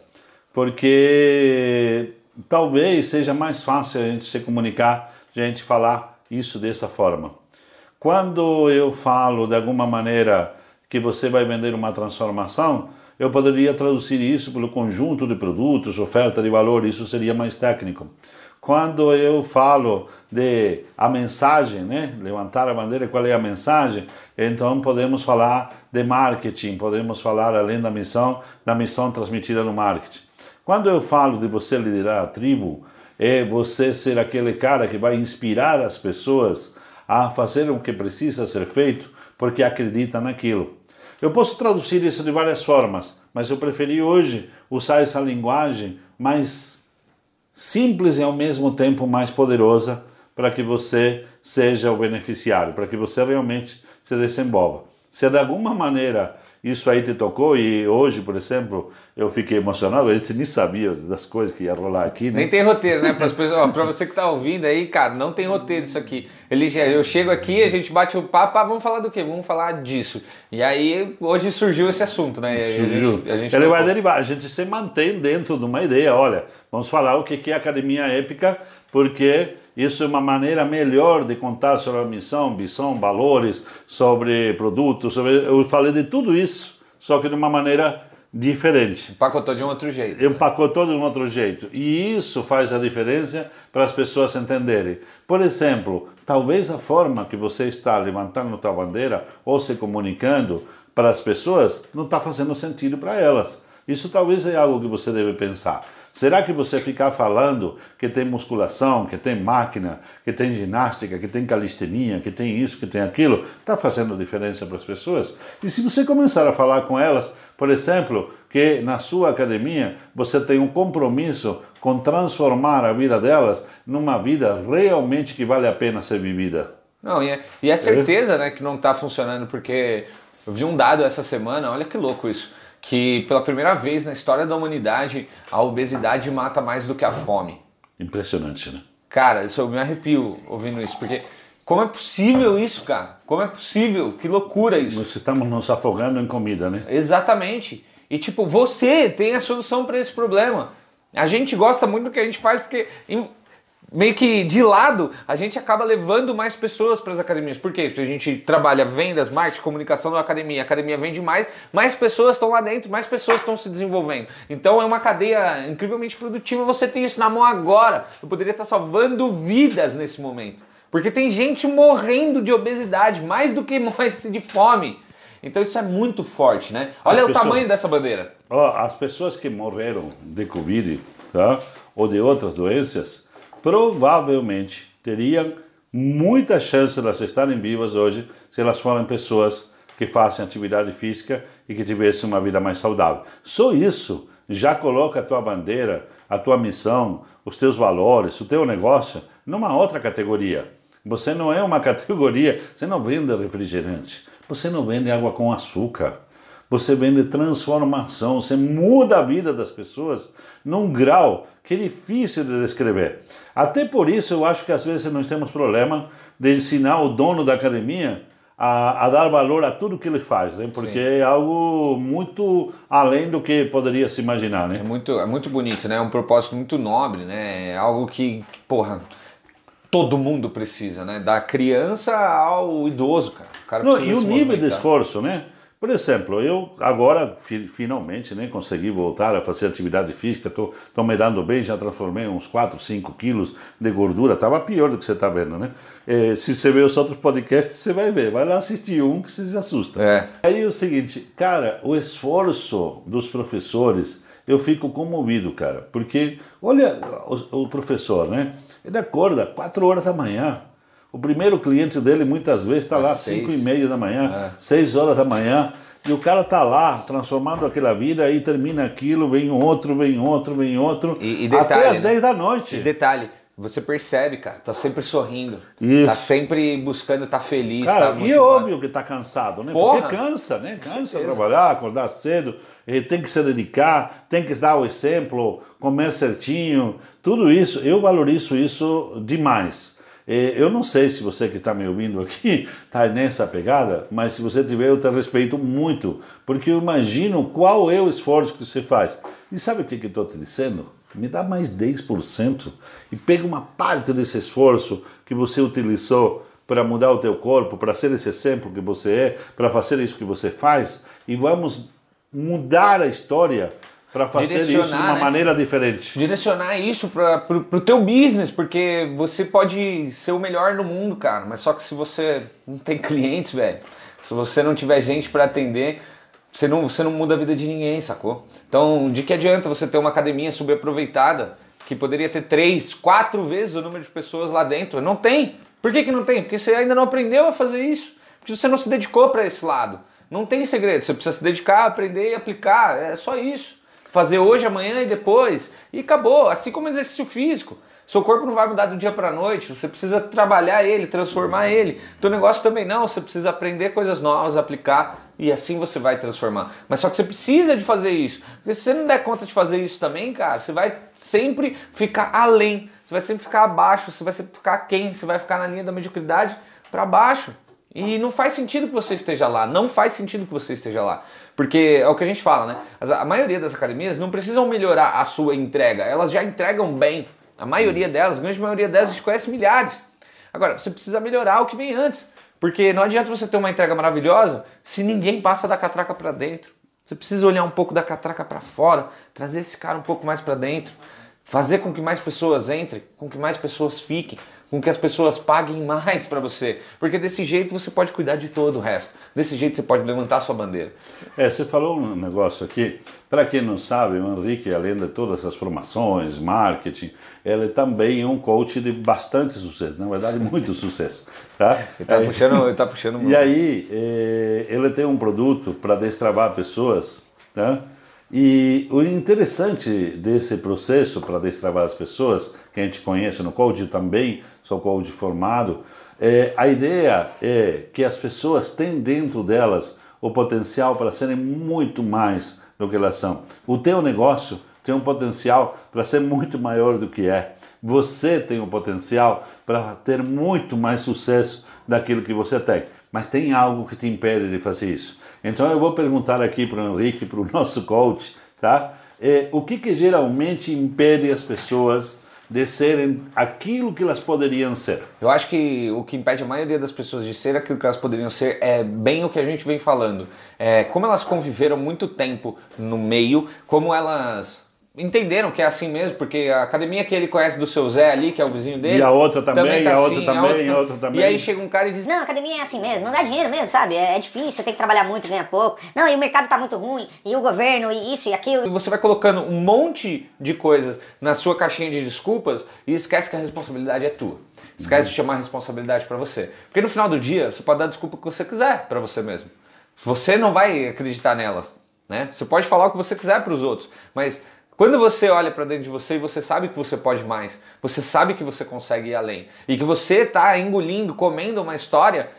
Porque talvez seja mais fácil a gente se comunicar, a gente falar isso dessa forma. Quando eu falo de alguma maneira que você vai vender uma transformação, eu poderia traduzir isso pelo conjunto de produtos, oferta de valor, isso seria mais técnico. Quando eu falo de a mensagem, né, levantar a bandeira, qual é a mensagem, então podemos falar de marketing, podemos falar além da missão, da missão transmitida no marketing. Quando eu falo de você liderar a tribo, é você ser aquele cara que vai inspirar as pessoas a fazer o que precisa ser feito porque acredita naquilo. Eu posso traduzir isso de várias formas, mas eu preferi hoje usar essa linguagem mais simples e ao mesmo tempo mais poderosa para que você seja o beneficiário, para que você realmente se desenvolva. Se de alguma maneira isso aí te tocou e hoje, por exemplo, eu fiquei emocionado, a gente nem sabia das coisas que ia rolar aqui, né? Nem tem roteiro, né? Para você que tá ouvindo aí, cara, não tem roteiro isso aqui. Ele, eu chego aqui, a gente bate o papo, ah, vamos falar do quê? Vamos falar disso. E aí hoje surgiu esse assunto, né? Aí a Surgiu. gente- a gente Ele vai derivar, a gente se mantém dentro de uma ideia. Olha, vamos falar o que que é academia épica, porque isso é uma maneira melhor de contar sobre a missão, visão, valores, sobre produtos. Sobre... Eu falei de tudo isso, só que de uma maneira diferente. Pacotou de um outro jeito. Empacotou de um outro jeito. E isso faz a diferença para as pessoas entenderem. Por exemplo, talvez a forma que você está levantando a tua bandeira ou se comunicando para as pessoas não está fazendo sentido para elas. Isso talvez é algo que você deve pensar. Será que você ficar falando que tem musculação, que tem máquina, que tem ginástica, que tem calistenia, que tem isso, que tem aquilo, está fazendo diferença para as pessoas? E se você começar a falar com elas, por exemplo, que na sua academia você tem um compromisso com transformar a vida delas numa vida realmente que vale a pena ser vivida. Não, e é, e é certeza, né, que não tá funcionando, porque eu vi um dado essa semana, olha que louco isso, que pela primeira vez na história da humanidade a obesidade mata mais do que a fome. Impressionante, né? Cara, isso eu me arrepio ouvindo isso, porque como é possível isso, cara? Como é possível? Que loucura isso. Nós estamos nos afogando em comida, né? Exatamente. E tipo, você tem a solução para esse problema. A gente gosta muito do que a gente faz porque meio que de lado a gente acaba levando mais pessoas para as academias. Por quê? Porque a gente trabalha vendas, marketing, comunicação na academia. A academia vende mais, mais pessoas estão lá dentro, mais pessoas estão se desenvolvendo. Então é uma cadeia incrivelmente produtiva. Você tem isso na mão agora. Eu poderia estar salvando vidas nesse momento. Porque tem gente morrendo de obesidade mais do que morre de fome. Então isso é muito forte, né? Olha As o pessoas- tamanho dessa bandeira. Ó, as pessoas que morreram de Covid tá? ou de outras doenças provavelmente teriam muita chance de elas estarem vivas hoje se elas forem pessoas que fazem atividade física e que tivessem uma vida mais saudável. Só isso já coloca a tua bandeira, a tua missão, os teus valores, o teu negócio numa outra categoria. Você não é uma categoria, você não vende refrigerante, você não vende água com açúcar. Você vende transformação, você muda a vida das pessoas num grau que é difícil de descrever. Até por isso eu acho que às vezes nós temos problema de ensinar o dono da academia a, a dar valor a tudo que ele faz, né? porque é algo muito além do que poderia se imaginar. É Né? muito, é muito bonito, né? É um propósito muito nobre, né? É algo que, que, porra, todo mundo precisa, né? Da criança ao idoso, cara. O cara Não, e o nível de esforço, né? Por exemplo, eu agora fi- finalmente né, consegui voltar a fazer atividade física, estou me dando bem, já transformei uns 4, 5 quilos de gordura, estava pior do que você está vendo, né? Eh, se você ver os outros podcasts, você vai ver, vai lá assistir um que você se assusta. É. Aí é o seguinte, cara, o esforço dos professores, eu fico comovido, cara, porque olha o, o professor, né? Ele acorda 4 horas da manhã. O primeiro cliente dele muitas vezes está lá às seis. 5 e meia da manhã, É. 6 horas da manhã, e o cara tá lá transformando aquela vida, aí termina aquilo, vem outro, vem outro, vem outro, E- e detalhe, até às né? 10 da noite. E detalhe, você percebe, cara, tá sempre sorrindo. Isso. Tá sempre buscando estar feliz. Cara, tá e é óbvio que tá cansado, né? Porra. Porque cansa, né? Cansa trabalhar, acordar cedo, tem que se dedicar, tem que dar o exemplo, comer certinho, tudo isso, eu valorizo isso demais. Eu não sei se você que está me ouvindo aqui está nessa pegada, mas se você tiver, eu te respeito muito, porque eu imagino qual é o esforço que você faz. E sabe o que que eu estou te dizendo? Me dá mais 10% e pega uma parte desse esforço que você utilizou para mudar o teu corpo, para ser esse exemplo que você é, para fazer isso que você faz, e vamos mudar a história para fazer isso de uma né? maneira diferente. direcionar isso para pro, pro teu business, porque você pode ser o melhor no mundo, cara, mas só que se você não tem clientes, velho, se você não tiver gente para atender, você não, você não muda a vida de ninguém, sacou? Então, de que adianta você ter uma academia subaproveitada que poderia ter três, quatro vezes o número de pessoas lá dentro? Não tem. Por que, que não tem? Porque você ainda não aprendeu a fazer isso. Porque você não se dedicou para esse lado. Não tem segredo. Você precisa se dedicar, aprender e aplicar. É só isso fazer hoje, amanhã e depois. E acabou. Assim como exercício físico. Seu corpo não vai mudar do dia para noite, você precisa trabalhar ele, transformar ele. Teu negócio também não, você precisa aprender coisas novas, aplicar e assim você vai transformar. Mas só que você precisa de fazer isso. Porque se você não der conta de fazer isso também, cara, você vai sempre ficar além, você vai sempre ficar abaixo, você vai sempre ficar quem, você vai ficar na linha da mediocridade para baixo. E não faz sentido que você esteja lá, não faz sentido que você esteja lá. Porque é o que a gente fala, né? A maioria das academias não precisam melhorar a sua entrega, elas já entregam bem. A maioria delas, a grande maioria delas, a gente conhece milhares. Agora, você precisa melhorar o que vem antes. Porque não adianta você ter uma entrega maravilhosa se ninguém passa da catraca para dentro. Você precisa olhar um pouco da catraca para fora, trazer esse cara um pouco mais para dentro, fazer com que mais pessoas entrem, com que mais pessoas fiquem, com que as pessoas paguem mais para você. Porque desse jeito você pode cuidar de todo o resto. Desse jeito você pode levantar a sua bandeira. É, você falou um negócio aqui, para quem não sabe, o Henrique, além de todas as formações, marketing, ele também é um coach de bastante sucesso, na verdade, muito sucesso. Tá? Ele tá Aí- puxando, ele tá puxando E aí, eh, ele tem um produto para destravar pessoas, tá? E o interessante desse processo para destravar as pessoas, que a gente conhece no coach também, sou coach formado, é, a ideia é que as pessoas têm dentro delas o potencial para serem muito mais do que elas são. O teu negócio tem um potencial para ser muito maior do que é. Você tem um potencial para ter muito mais sucesso daquilo que você tem. Mas tem algo que te impede de fazer isso. Então eu vou perguntar aqui para o Henrique, para o nosso coach, tá? É, o que, que geralmente impede as pessoas de serem aquilo que elas poderiam ser? Eu acho que o que impede a maioria das pessoas de ser aquilo que elas poderiam ser é bem o que a gente vem falando. É, como elas conviveram muito tempo no meio, como elas entenderam que é assim mesmo, porque a academia que ele conhece do seu Zé ali, que é o vizinho dele. E a outra também, tá a outra assim, também, a outra também. E aí chega um cara e diz: Não, academia é assim mesmo, não dá dinheiro mesmo, sabe? É, é difícil, você tem que trabalhar muito, ganhar pouco. Não, e o mercado tá muito ruim, e o governo, e isso e aquilo. E você vai colocando um monte de coisas na sua caixinha de desculpas e esquece que a responsabilidade é tua. Esquece de chamar a responsabilidade pra você. Porque no final do dia, você pode dar a desculpa que você quiser pra você mesmo. Você não vai acreditar nelas, né? Você pode falar o que você quiser pros outros, mas quando você olha pra dentro de você e você sabe que você pode mais, você sabe que você consegue ir além e que você tá engolindo, comendo uma história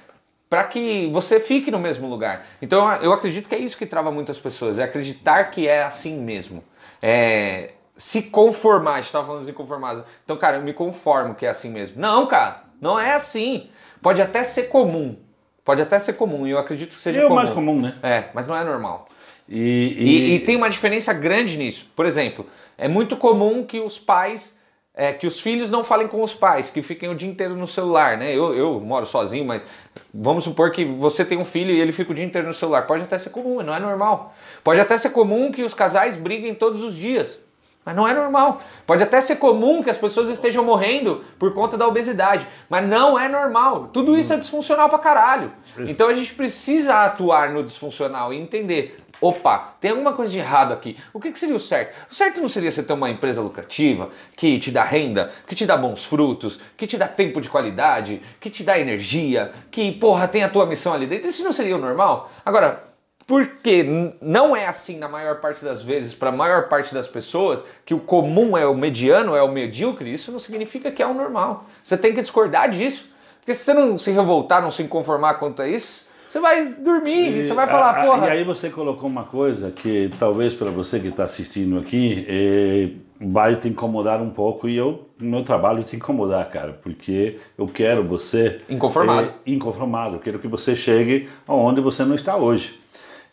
para que você fique no mesmo lugar. Então eu acredito que é isso que trava muitas pessoas, é acreditar que é assim mesmo. É se conformar, a gente tava falando de inconformados. Então, cara, eu me conformo que é assim mesmo. Não, cara, não é assim. Pode até ser comum. Pode até ser comum, e eu acredito que seja É o comum. mais comum, né? É, mas não é normal. E, E, e tem uma diferença grande nisso. Por exemplo, é muito comum que os pais é, que os filhos não falem com os pais, que fiquem o dia inteiro no celular, né? Eu, eu moro sozinho, mas vamos supor que você tem um filho e ele fica o dia inteiro no celular. Pode até ser comum, não é normal. Pode até ser comum que os casais briguem todos os dias. Mas não é normal. Pode até ser comum que as pessoas estejam morrendo por conta da obesidade, mas não é normal. Tudo isso é disfuncional pra caralho. Então a gente precisa atuar no disfuncional e entender. Opa, tem alguma coisa de errado aqui. O que, que seria o certo? O certo não seria você ter uma empresa lucrativa, que te dá renda, que te dá bons frutos, que te dá tempo de qualidade, que te dá energia, que, porra, tem a tua missão ali dentro. Isso não seria o normal? Agora, porque não é assim na maior parte das vezes, para a maior parte das pessoas, que o comum é o mediano, é o medíocre, isso não significa que é o normal. Você tem que discordar disso. Porque se você não se revoltar, não se conformar quanto a isso, você vai dormir e você vai falar, ah, porra. E aí você colocou uma coisa que talvez para você que está assistindo aqui eh, vai te incomodar um pouco e eu, meu trabalho, te incomodar, cara, porque eu quero você Inconformado. eh, inconformado. Eu quero que você chegue aonde você não está hoje.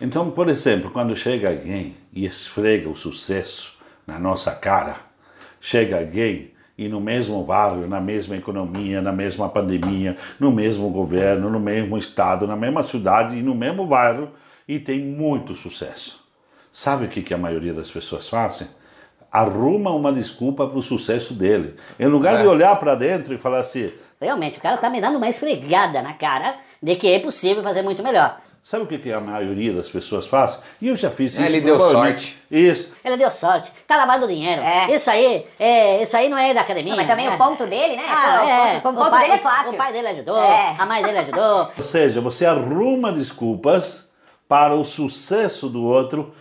Então, por exemplo, quando chega alguém e esfrega o sucesso na nossa cara, chega alguém e no mesmo bairro, na mesma economia, na mesma pandemia, no mesmo governo, no mesmo estado, na mesma cidade e no mesmo bairro e tem muito sucesso. Sabe o que, que a maioria das pessoas fazem? Arruma uma desculpa para o sucesso dele. Em lugar de olhar para dentro e falar assim, Realmente, o cara tá me dando uma esfregada na cara de que é possível fazer muito melhor. Sabe o que, que a maioria das pessoas faz? E eu já fiz É, isso. ele deu sorte. Isso. Ele deu sorte, tá lavando dinheiro. É. Isso aí, é, isso aí não é da academia. Não, mas também né? o ponto dele, né? Ah, é. O ponto, o O ponto pai- dele é fácil. O pai dele ajudou, É. a mãe dele ajudou. Ou seja, você arruma desculpas para o sucesso do outro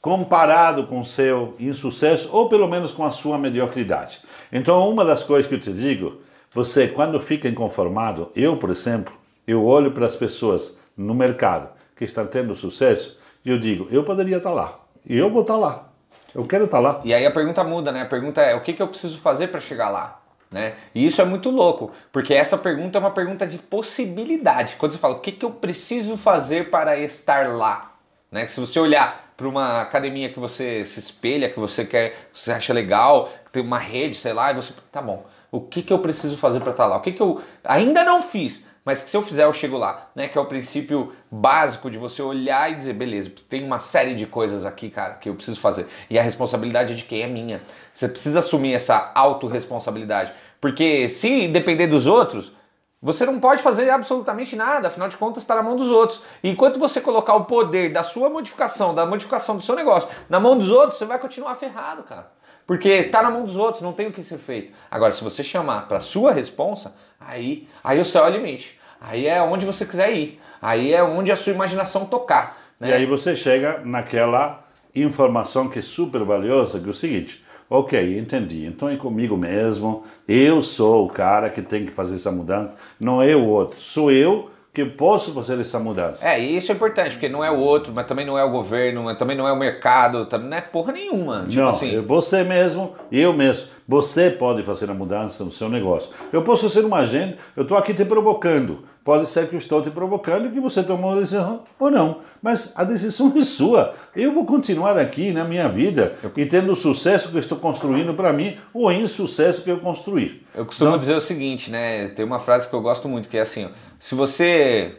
comparado com o seu insucesso ou pelo menos com a sua mediocridade. Então, uma das coisas que eu te digo, você quando fica inconformado, eu, por exemplo, eu olho para as pessoas no mercado que estão tendo sucesso eu digo, eu poderia estar lá. E eu vou estar lá. Eu quero estar lá. E aí a pergunta muda, né? A pergunta é: o que, que eu preciso fazer para chegar lá? Né? E isso é muito louco, porque essa pergunta é uma pergunta de possibilidade. Quando você fala o que, que eu preciso fazer para estar lá, né? Se você olhar para uma academia que você se espelha, que você quer, que você acha legal, que tem uma rede, sei lá, e você, tá bom, o que, que eu preciso fazer para estar lá? O que, que eu ainda não fiz, mas que se eu fizer eu chego lá, né? Que é o princípio básico de você olhar e dizer, beleza, tem uma série de coisas aqui, cara, que eu preciso fazer. E a responsabilidade de quem é minha. Você precisa assumir essa autorresponsabilidade. Porque se depender dos outros, você não pode fazer absolutamente nada, afinal de contas está na mão dos outros. E enquanto você colocar o poder da sua modificação, da modificação do seu negócio, na mão dos outros, você vai continuar ferrado, cara. Porque tá na mão dos outros, não tem o que ser feito. Agora, se você chamar para sua responsa, aí, aí o céu é o limite. Aí é onde você quiser ir. Aí é onde a sua imaginação tocar. Né? E aí você chega naquela informação que é super valiosa, que é o seguinte, ok, entendi, então é comigo mesmo, eu sou o cara que tem que fazer essa mudança, não é o outro, sou eu que posso fazer essa mudança. É, e isso é importante, porque não é o outro, mas também não é o governo, mas também não é o mercado, também não é porra nenhuma. Tipo não, assim. é você mesmo, eu mesmo. Você pode fazer a mudança no seu negócio. Eu posso ser um agente, eu estou aqui te provocando. Pode ser que eu estou te provocando e que você tomou uma decisão ou não. Mas a decisão é sua. Eu vou continuar aqui na minha vida e tendo o sucesso que eu estou construindo para mim ou o insucesso que eu construir. Eu costumo Então, dizer o seguinte, né? Tem uma frase que eu gosto muito, que é assim, ó, se você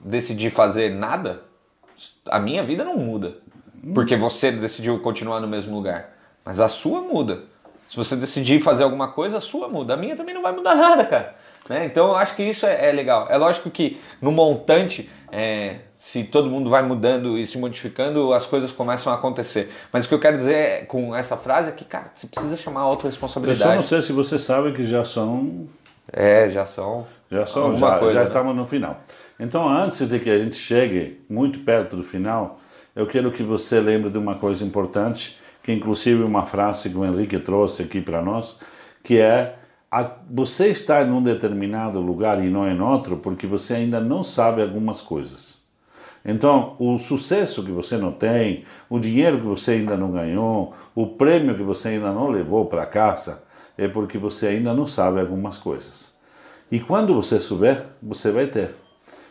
decidir fazer nada, a minha vida não muda. Porque você decidiu continuar no mesmo lugar. Mas a sua muda. Se você decidir fazer alguma coisa, a sua muda. A minha também não vai mudar nada, cara. Né? Então eu acho que isso é, é legal. É lógico que no montante, é, se todo mundo vai mudando e se modificando, as coisas começam a acontecer. Mas o que eu quero dizer é- com essa frase é que, cara, você precisa chamar a eu autorresponsabilidade. só não sei se você sabe que já são É, já são. Já, são, já, coisa, já né? estamos no final. Então, antes de que a gente chegue muito perto do final, eu quero que você lembre de uma coisa importante, que inclusive uma frase que o Henrique trouxe aqui para nós, que é você está em um determinado lugar e não em outro porque você ainda não sabe algumas coisas. Então, o sucesso que você não tem, o dinheiro que você ainda não ganhou, o prêmio que você ainda não levou para casa, é porque você ainda não sabe algumas coisas. E quando você souber, você vai ter.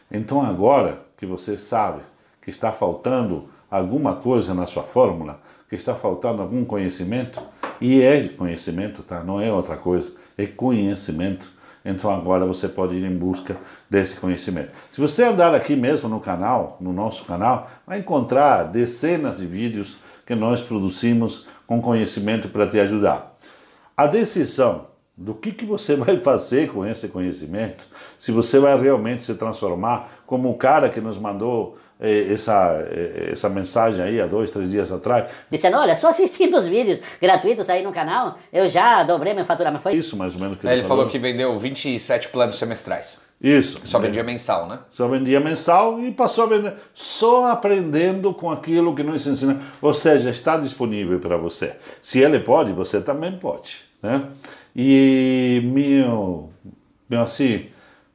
Então, agora que você sabe que está faltando alguma coisa na sua fórmula, que está faltando algum conhecimento, E é conhecimento, tá? Não é outra coisa. É conhecimento. Então agora você pode ir em busca desse conhecimento. Se você andar aqui mesmo no canal, no nosso canal, vai encontrar dezenas de vídeos que nós produzimos com conhecimento para te ajudar. A decisão do que, que você vai fazer com esse conhecimento, se você vai realmente se transformar como o cara que nos mandou eh, essa, eh, essa mensagem aí há dois, três dias atrás, Dizendo, olha, só assistindo os vídeos gratuitos aí no canal, eu já dobrei meu faturamento. Foi isso mais ou menos que Aí ele falou que vendeu 27 planos semestrais. Isso. Só vendia mensal, né? Só vendia mensal e passou a vender, só aprendendo com aquilo que nós ensinamos. Ou seja, está disponível para você. Se ele pode, você também pode. Né? E meu, meu, assim,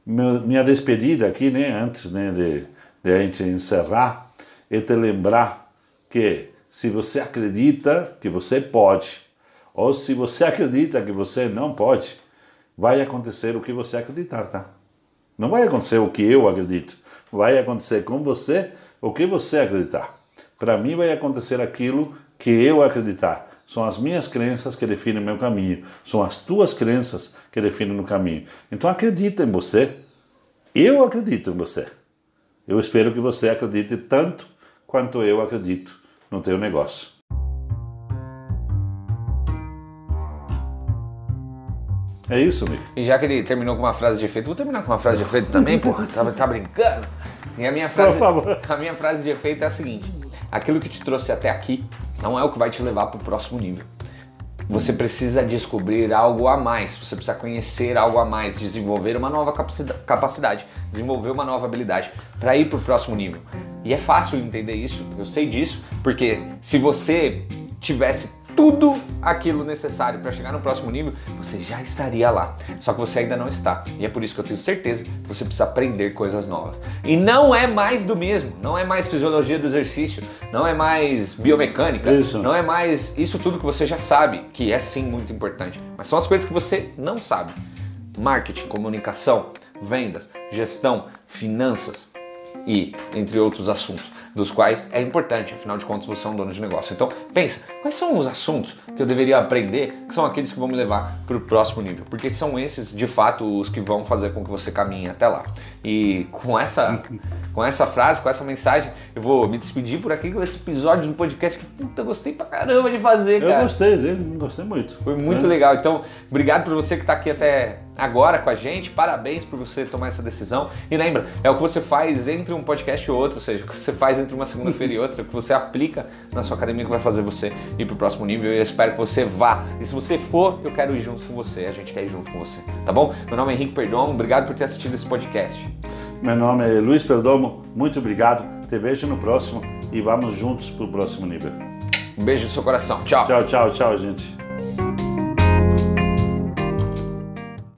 meu- minha despedida aqui, né, antes né, de, de a gente encerrar, é te lembrar que se você acredita que você pode, ou se você acredita que você não pode, vai acontecer o que você acreditar, tá? Não vai acontecer o que eu acredito. Vai acontecer com você o que você acreditar. Para mim vai acontecer aquilo que eu acreditar. São as minhas crenças que definem meu caminho. São as tuas crenças que definem o caminho. Então acredita em você. Eu acredito em você. Eu espero que você acredite tanto quanto eu acredito no teu negócio. É isso, Nick. E já que ele terminou com uma frase de efeito, vou terminar com uma frase de efeito também, porra. Tá, tá brincando? E a minha frase, favor. a minha frase de efeito é a seguinte: aquilo que te trouxe até aqui não é o que vai te levar para o próximo nível. Você precisa descobrir algo a mais, você precisa conhecer algo a mais, desenvolver uma nova capacida- capacidade, desenvolver uma nova habilidade para ir para o próximo nível. E é fácil entender isso, eu sei disso, porque se você tivesse tudo aquilo necessário para chegar no próximo nível, você já estaria lá. Só que você ainda não está. E é por isso que eu tenho certeza que você precisa aprender coisas novas. E não é mais do mesmo, não é mais fisiologia do exercício, não é mais biomecânica, Isso. não é mais isso tudo que você já sabe, que é sim muito importante, mas são as coisas que você não sabe. Marketing, comunicação, vendas, gestão, finanças e entre outros assuntos, dos quais é importante, afinal de contas você é um dono de negócio. Então, pensa, quais são os assuntos que eu deveria aprender, que são aqueles que vão me levar para o próximo nível? Porque são esses, de fato, os que vão fazer com que você caminhe até lá. E com essa, com essa frase, com essa mensagem, eu vou me despedir por aqui com esse episódio do podcast que puta, eu gostei pra caramba de fazer, Eu cara. gostei, né? gostei muito. Foi muito né? legal. Então, obrigado por você que está aqui até agora com a gente. Parabéns por você tomar essa decisão. E lembra, é o que você faz entre um podcast e outro, ou seja, o que você faz entre uma segunda-feira e outra, o que você aplica na sua academia que vai fazer você ir pro próximo nível. E eu espero que você vá. E se você for, eu quero ir junto com você. A gente quer ir junto com você, tá bom? Meu nome é Henrique Perdomo. Obrigado por ter assistido esse podcast. Meu nome é Luiz Perdomo, muito obrigado. Te vejo no próximo e vamos juntos para o próximo nível. Um beijo no seu coração. Tchau. Tchau, tchau, tchau, gente.